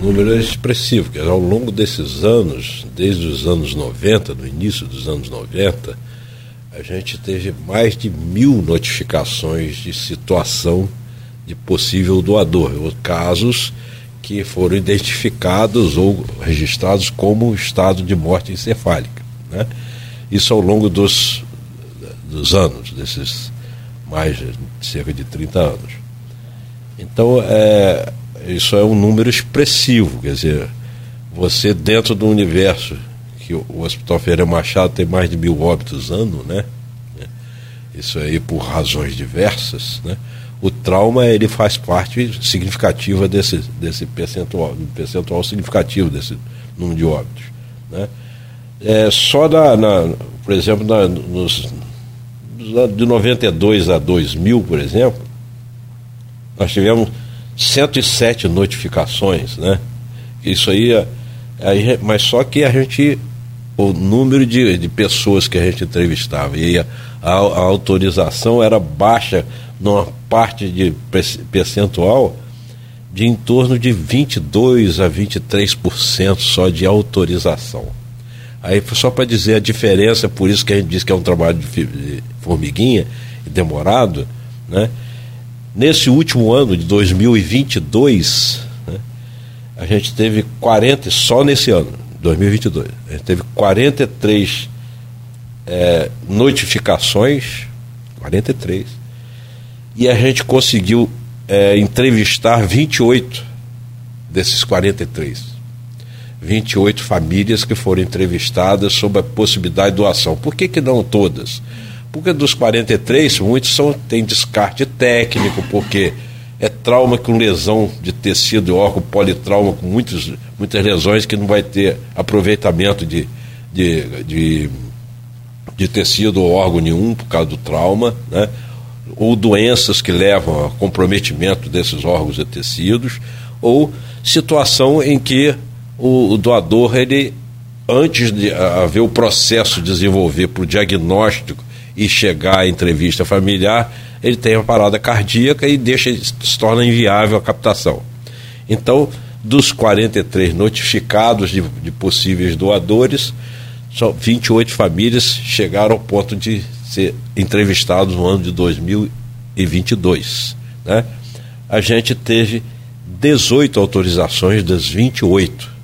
número expressivo, que ao longo desses anos, desde os anos 90, no início dos anos 90, a gente teve mais de mil notificações de situação de possível doador, casos que foram identificados ou registrados como estado de morte encefálica. Né? Isso ao longo dos, dos anos, desses mais de cerca de 30 anos. Então, é, isso é um número expressivo, quer dizer, você dentro do universo que o, Hospital Ferreira Machado tem mais de mil óbitos ano, né? Isso aí por razões diversas, né? o trauma ele faz parte significativa desse, desse percentual, percentual significativo desse número de óbitos. Né? É, só na, na, por exemplo, na, nos, de 92 a 2000, por exemplo, nós tivemos 107 notificações, né? Isso aí, aí mas só que a gente, o número de, de pessoas que a gente entrevistava e a, a, a autorização era baixa numa parte de percentual de em torno de 22 a 23% só de autorização. Aí só para dizer a diferença, por isso que a gente diz que é um trabalho de formiguinha e demorado, né? Nesse último ano de 2022, né, a gente teve 40, só nesse ano, 2022, a gente teve 43 é, notificações, 43, e a gente conseguiu é, entrevistar 28 desses 43. 28 famílias que foram entrevistadas sobre a possibilidade de doação. Por que, que não todas? Porque dos 43, muitos são, têm descarte técnico, porque é trauma com lesão de tecido e órgão, politrauma com muitos, muitas lesões que não vai ter aproveitamento de, de, de, de tecido ou órgão nenhum por causa do trauma. Né? ou doenças que levam a comprometimento desses órgãos e tecidos, ou situação em que o, o doador, ele, antes de haver o processo de desenvolver para o diagnóstico e chegar à entrevista familiar, ele tem uma parada cardíaca e deixa, se torna inviável a captação. Então, dos 43 notificados de, de possíveis doadores, só 28 famílias chegaram ao ponto de ser entrevistados no ano de 2022. Né? A gente teve 18 autorizações das 28.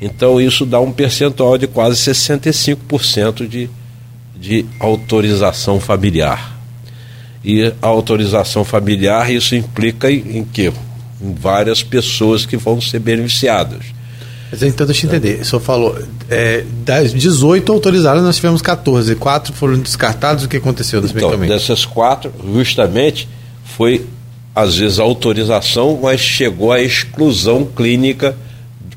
Então isso dá um percentual de quase 65% de, de autorização familiar. E a autorização familiar, isso implica em, em quê? Em várias pessoas que vão ser beneficiadas. Mas então, deixa eu entender. O senhor falou, é, das 18 autorizadas, nós tivemos 14. Quatro foram descartados. O que aconteceu nesse então, Dessas quatro, justamente, foi, às vezes, a autorização, mas chegou a exclusão clínica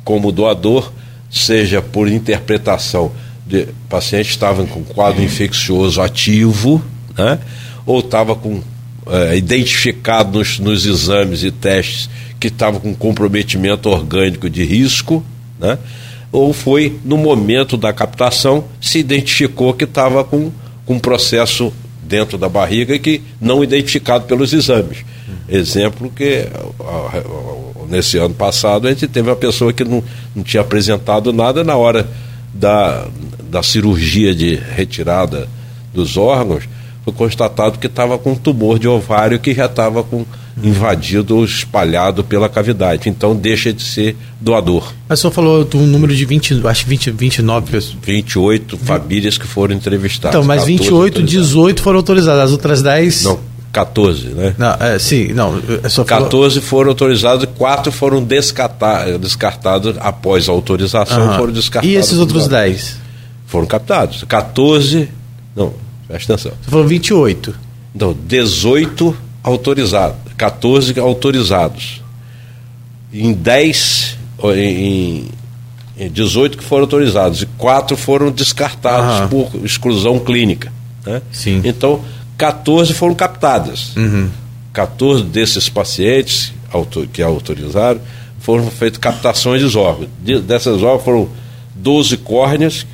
como doador, seja por interpretação de paciente estava com quadro infeccioso ativo, né? ou estava com é, identificado nos, nos exames e testes que estava com comprometimento orgânico de risco, né? ou foi no momento da captação se identificou que estava com, um processo dentro da barriga que não identificado pelos exames. Exemplo que nesse ano passado a gente teve uma pessoa que não, não tinha apresentado nada na hora da, da cirurgia de retirada dos órgãos, foi constatado que estava com tumor de ovário que já estava com invadido ou espalhado pela cavidade. Então deixa de ser doador. Mas o senhor falou um número de 20, acho 20, 29 pessoas. 28 famílias que foram entrevistadas. Então, mas 28, 18 foram autorizadas, as outras 10. Não, 14, né? Não, é, sim, não. Só 14 falou... foram autorizados, 4 foram descartados após a autorização, foram descartados. E esses outros 10? Foram captados. 14. Não, presta atenção. Você falou 28. Então, 18 autorizados, 14 autorizados. Em 10, em, em 18 que foram autorizados e 4 foram descartados por exclusão clínica. Né? Sim. Então, 14 foram captadas. Uhum. 14 desses pacientes que autorizaram foram feitas captações de órgãos. dessas órgãos foram 12 córneas,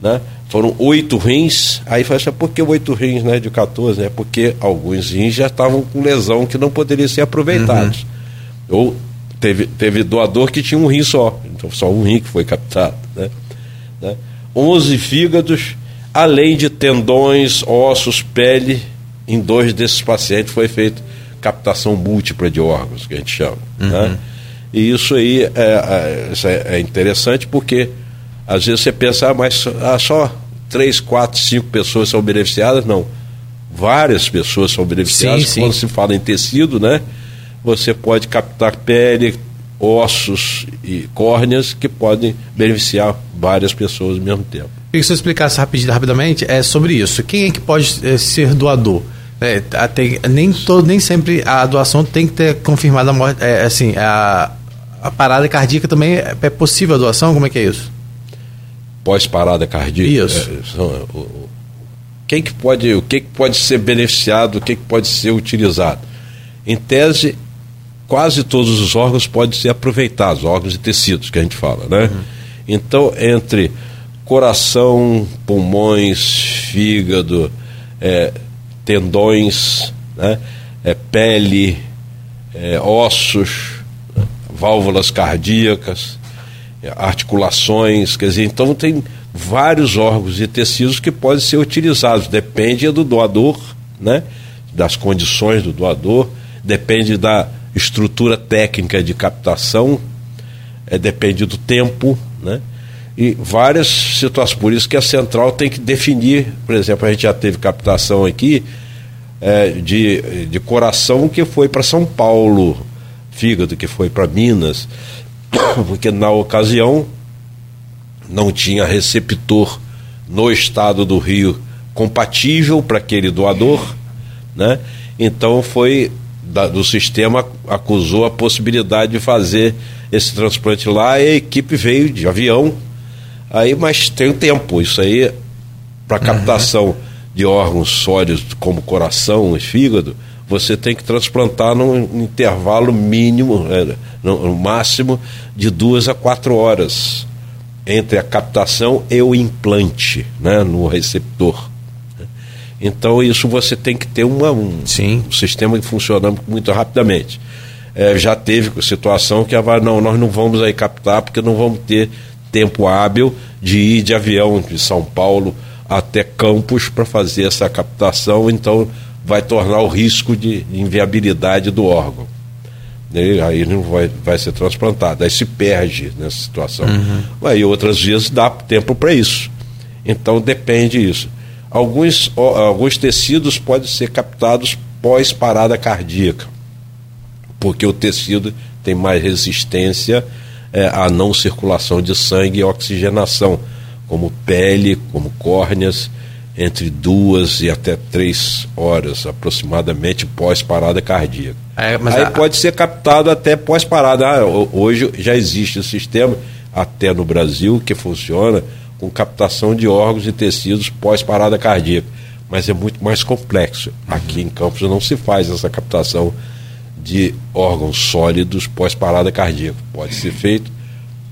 né? foram oito rins, aí fala assim, por que oito rins né, de 14? É porque alguns rins já estavam com lesão que não poderiam ser aproveitados. Uhum. Ou teve, teve doador que tinha um rim só, então só um rim que foi captado. Né? Né? 11 fígados, além de tendões, ossos, pele, em dois desses pacientes foi feita captação múltipla de órgãos, que a gente chama. Uhum. Né? E isso aí é, é, isso é interessante porque às vezes você pensa, ah, mas ah, só três, quatro, cinco pessoas são beneficiadas. Não. Várias pessoas são beneficiadas. Sim, sim. Quando se fala em tecido, né? Você pode captar pele, ossos e córneas que podem beneficiar várias pessoas ao mesmo tempo. Queria que você explicasse rapidinho, rapidamente é sobre isso. Quem é que pode é, ser doador? É, tem, nem, todo, nem sempre a doação tem que ter confirmada a morte. É, assim, a, a parada cardíaca também é, é possível a doação? Como é que é isso? Pós-parada cardíaca. Isso. É, o, quem que pode, o que, que pode ser beneficiado, o que, que pode ser utilizado? Em tese, quase todos os órgãos podem ser aproveitados, órgãos e tecidos que a gente fala, né? Uhum. Então, entre coração, pulmões, fígado, é, tendões, né? é, pele, é, ossos, válvulas cardíacas, articulações, quer dizer, então tem vários órgãos e tecidos que podem ser utilizados, depende do doador, né? das condições do doador, depende da estrutura técnica de captação, é, depende do tempo, né? e várias situações, por isso que a central tem que definir, por exemplo, a gente já teve captação aqui é, de, de coração que foi para São Paulo, fígado que foi para Minas, porque na ocasião não tinha receptor no estado do Rio compatível para aquele doador, né? Então foi da, do sistema acusou a possibilidade de fazer esse transplante lá e a equipe veio de avião. Aí, mas tem um tempo, isso aí para captação uhum. de órgãos sólidos como coração e fígado, você tem que transplantar num intervalo mínimo, é, no, máximo, de duas a quatro horas entre a captação e o implante né, no receptor. Então, isso você tem que ter uma, um, um sistema que funciona muito rapidamente. É, já teve situação que a não, nós não vamos aí captar porque não vamos ter tempo hábil de ir de avião de São Paulo até Campos para fazer essa captação, então vai tornar o risco de inviabilidade do órgão. E aí não vai, vai ser transplantado. Aí se perde nessa situação. Uhum. Aí outras vezes dá tempo para isso. Então depende isso. Alguns, alguns tecidos podem ser captados pós-parada cardíaca, porque o tecido tem mais resistência é, à não circulação de sangue e oxigenação, como pele, como córneas, entre duas e até três horas aproximadamente pós-parada cardíaca. É, Aí a... pode ser captado até pós-parada. Ah, hoje já existe o sistema, até no Brasil, que funciona com captação de órgãos e tecidos pós-parada cardíaca. Mas é muito mais complexo. Aqui em Campos não se faz essa captação de órgãos sólidos pós-parada cardíaca. Pode ser feito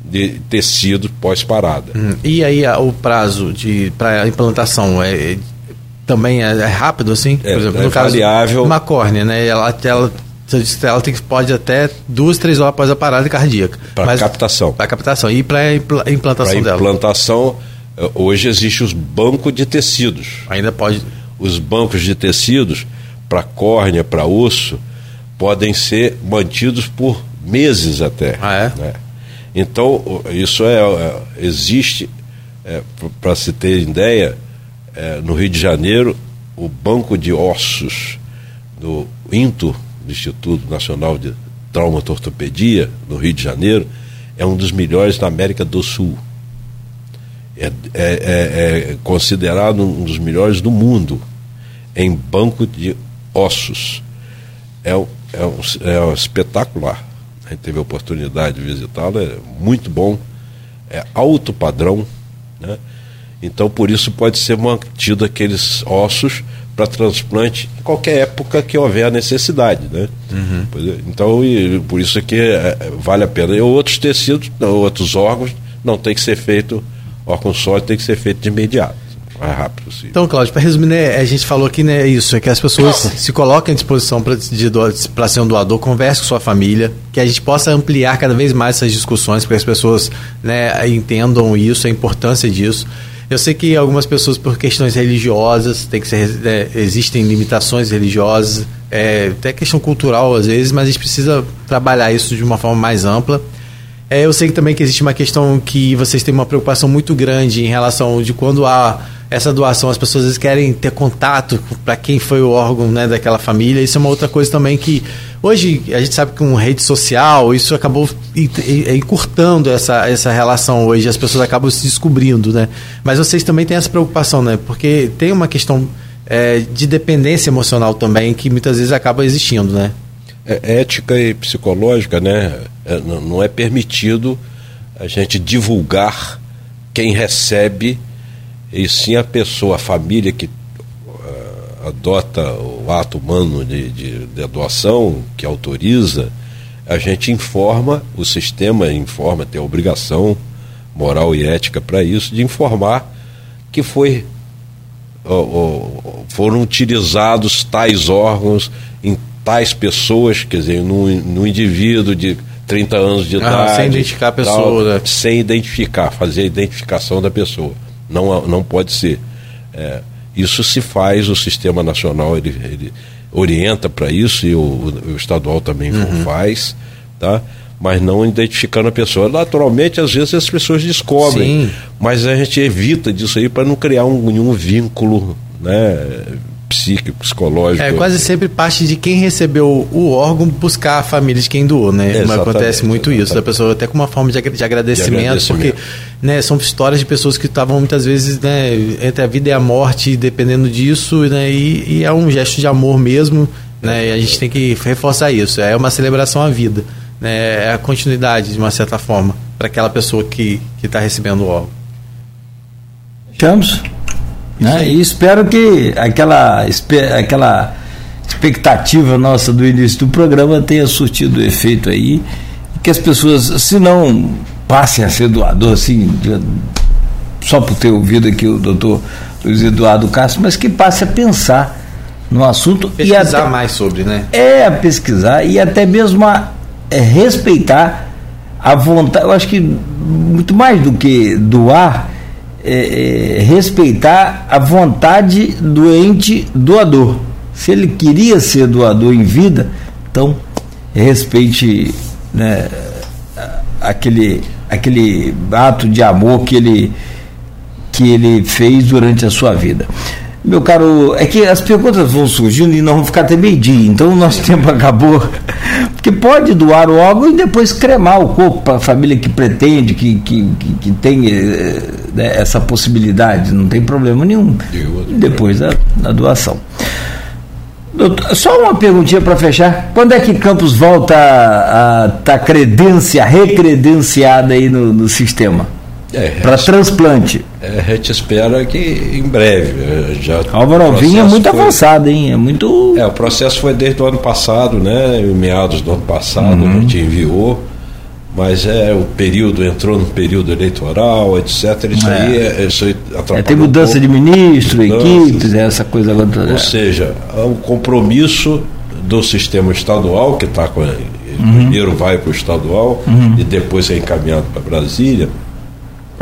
de tecido pós-parada. Hum, e aí o prazo de para implantação é, é também é, é, rápido assim? Por é, exemplo, no é caso variável. uma córnea, né? Ela, ela, ela tem, pode até duas, três horas após a parada cardíaca. Para captação. Para captação. E para implantação pra dela? implantação, eh, hoje existe os bancos de tecidos. Ainda pode. Os bancos de tecidos para córnea, para osso, podem ser mantidos por meses até. Ah, é? Né? Então, isso é, é existe, é, para se ter ideia, é, no Rio de Janeiro, o Banco de Ossos do INTO, do Instituto Nacional de Traumatortopedia, no Rio de Janeiro, é um dos melhores da América do Sul. É, é, é, é considerado um dos melhores do mundo em banco de ossos. É, é, um, é espetacular a gente teve a oportunidade de visitá-lo, é muito bom, é alto padrão, né? Então, por isso, pode ser mantido aqueles ossos para transplante em qualquer época que houver a necessidade, né? Uhum. É, então, e, por isso é que é, vale a pena. E outros tecidos, outros órgãos, não tem que ser feito, órgão sólido tem que ser feito de imediato mais rápido possível. Então, Cláudio, para resumir, né, a gente falou aqui, né, isso, é que as pessoas se coloquem à disposição para ser um doador, converse com sua família, que a gente possa ampliar cada vez mais essas discussões, para que as pessoas né, entendam isso, a importância disso. Eu sei que algumas pessoas, por questões religiosas, tem que ser, né, existem limitações religiosas, é, até questão cultural às vezes, mas a gente precisa trabalhar isso de uma forma mais ampla. É, eu sei também que existe uma questão que vocês têm uma preocupação muito grande em relação de quando há essa doação, as pessoas às vezes querem ter contato para quem foi o órgão né, daquela família. Isso é uma outra coisa também que hoje a gente sabe que com rede social isso acabou encurtando essa, essa relação hoje, as pessoas acabam se descobrindo, né? Mas vocês também têm essa preocupação, né? Porque tem uma questão é, de dependência emocional também que muitas vezes acaba existindo, né? É, ética e psicológica, né? É, não é permitido a gente divulgar quem recebe e sim a pessoa, a família que uh, adota o ato humano de, de, de doação, que autoriza, a gente informa, o sistema informa, tem a obrigação moral e ética para isso, de informar que foi foram utilizados tais órgãos tais pessoas, quer dizer, no, no indivíduo de 30 anos de ah, idade. Sem identificar a pessoa. Tal, né? Sem identificar, fazer a identificação da pessoa. Não, não pode ser. É, isso se faz, o sistema nacional ele, ele orienta para isso e o, o, estadual também uhum. faz, tá? mas não identificando a pessoa. Naturalmente, às vezes as pessoas descobrem, Sim. mas a gente evita disso aí para não criar um, nenhum vínculo né, psíquico, psicológico. É quase sempre parte de quem recebeu o órgão buscar a família de quem doou, né? Exatamente, Acontece muito exatamente. isso, da pessoa até com uma forma de, de, agradecimento, de agradecimento, porque né, são histórias de pessoas que estavam muitas vezes né, entre a vida e a morte, dependendo disso, né? E, e é um gesto de amor mesmo, né? E a gente tem que reforçar isso. É uma celebração à vida, né? É a continuidade, de uma certa forma, para aquela pessoa que está recebendo o órgão. Chamos. Né? E espero que aquela, aquela expectativa nossa do início do programa tenha surtido efeito aí, que as pessoas, se não passem a ser doador, assim, só por ter ouvido aqui o doutor Luiz Eduardo Castro, mas que passe a pensar no assunto pesquisar e até, mais sobre, né? É, a pesquisar e até mesmo a é, respeitar a vontade, eu acho que muito mais do que doar, é, é, respeitar a vontade do ente doador. Se ele queria ser doador em vida, então respeite né, aquele, aquele ato de amor que ele, que ele fez durante a sua vida. Meu caro, é que as perguntas vão surgindo e não vão ficar até meio-dia, então o nosso tempo acabou. Porque pode doar o órgão e depois cremar o corpo para a família que pretende, que, que, que, que tem eh, né, essa possibilidade, não tem problema nenhum. Depois da, da doação. Doutor, só uma perguntinha para fechar. Quando é que Campos volta a estar tá credencia, recredenciada aí no, no sistema? É, para transplante. É, a gente espera que em breve. Eh, já Álvaro Alvim é muito foi, avançado, hein? É muito. É, o processo foi desde o ano passado, né? Em meados do ano passado, uhum. a gente enviou. Mas é o período, entrou no período eleitoral, etc. Isso é. aí é, isso é, Tem mudança um de ministro, equipes, essa coisa agora. Ou seja, o compromisso do sistema estadual, que está com. Uhum. Primeiro vai para o estadual uhum. e depois é encaminhado para Brasília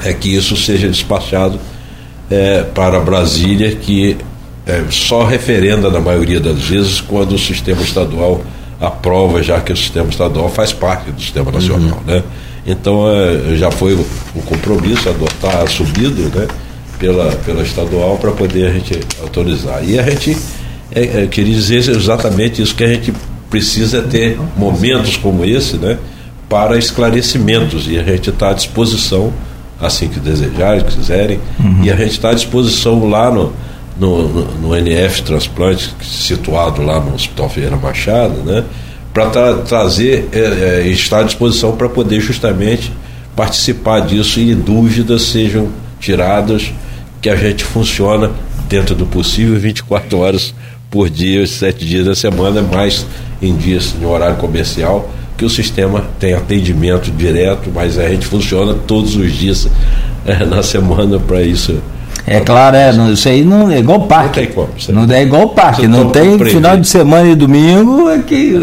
é que isso seja despachado é, para Brasília, que é, só referenda na maioria das vezes quando o sistema estadual aprova, já que o sistema estadual faz parte do sistema uhum. nacional. Uhum. Né? Então é, já foi o, o, compromisso adotar, subido né, pela, pela estadual para poder a gente autorizar. E a gente é, é, queria dizer exatamente isso, que a gente precisa ter momentos como esse né, para esclarecimentos e a gente está à disposição assim que desejarem, quiserem. Uhum. E a gente está à disposição lá no, no, no, no, NF Transplante, situado lá no Hospital Ferreira Machado, né? para tra trazer, é, é, estar à disposição para poder justamente participar disso e dúvidas sejam tiradas, que a gente funciona dentro do possível 24 horas por dia, sete dias da semana, mais em dias em horário comercial que o sistema tem atendimento direto, mas a gente funciona todos os dias é, na semana para isso. É claro, é, não, isso aí não é igual parque. Não tem como. Não é igual parque, não tem final de semana e domingo é que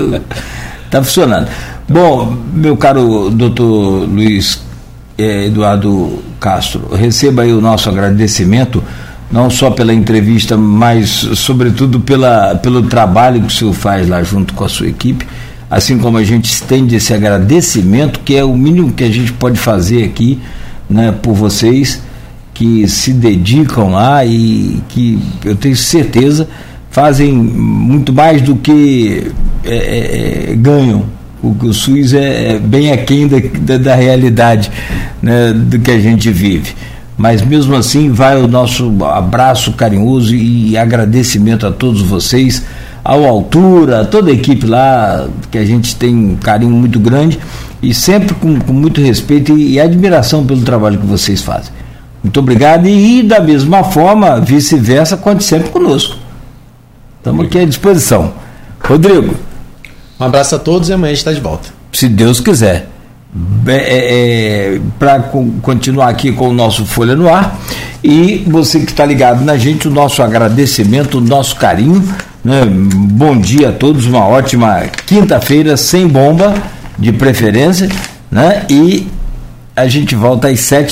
está funcionando. Bom, meu caro doutor Luiz eh, Eduardo Castro, receba aí o nosso agradecimento, não só pela entrevista, mas sobretudo pela, pelo trabalho que o senhor faz lá junto com a sua equipe assim como a gente estende esse agradecimento, que é o mínimo que a gente pode fazer aqui, né, por vocês que se dedicam lá e que eu tenho certeza fazem muito mais do que é, é, é ganham. O, o SUS é, é bem aquém da, da, da realidade né, do que a gente vive mas mesmo assim vai o nosso abraço carinhoso e agradecimento a todos vocês ao Altura, toda a equipe lá, que a gente tem um carinho muito grande e sempre com, com muito respeito e, e, admiração pelo trabalho que vocês fazem. Muito obrigado e, e da mesma forma, vice-versa, conte sempre conosco. Estamos aqui à disposição. Rodrigo. Um abraço a todos e amanhã a gente está de volta. Se Deus quiser. É, é, Para continuar aqui com o nosso Folha no Ar e você que está ligado na gente, o nosso agradecimento, o nosso carinho né? Bom dia a todos, uma ótima quinta-feira, sem bomba, de preferência, né? E a gente volta às sete.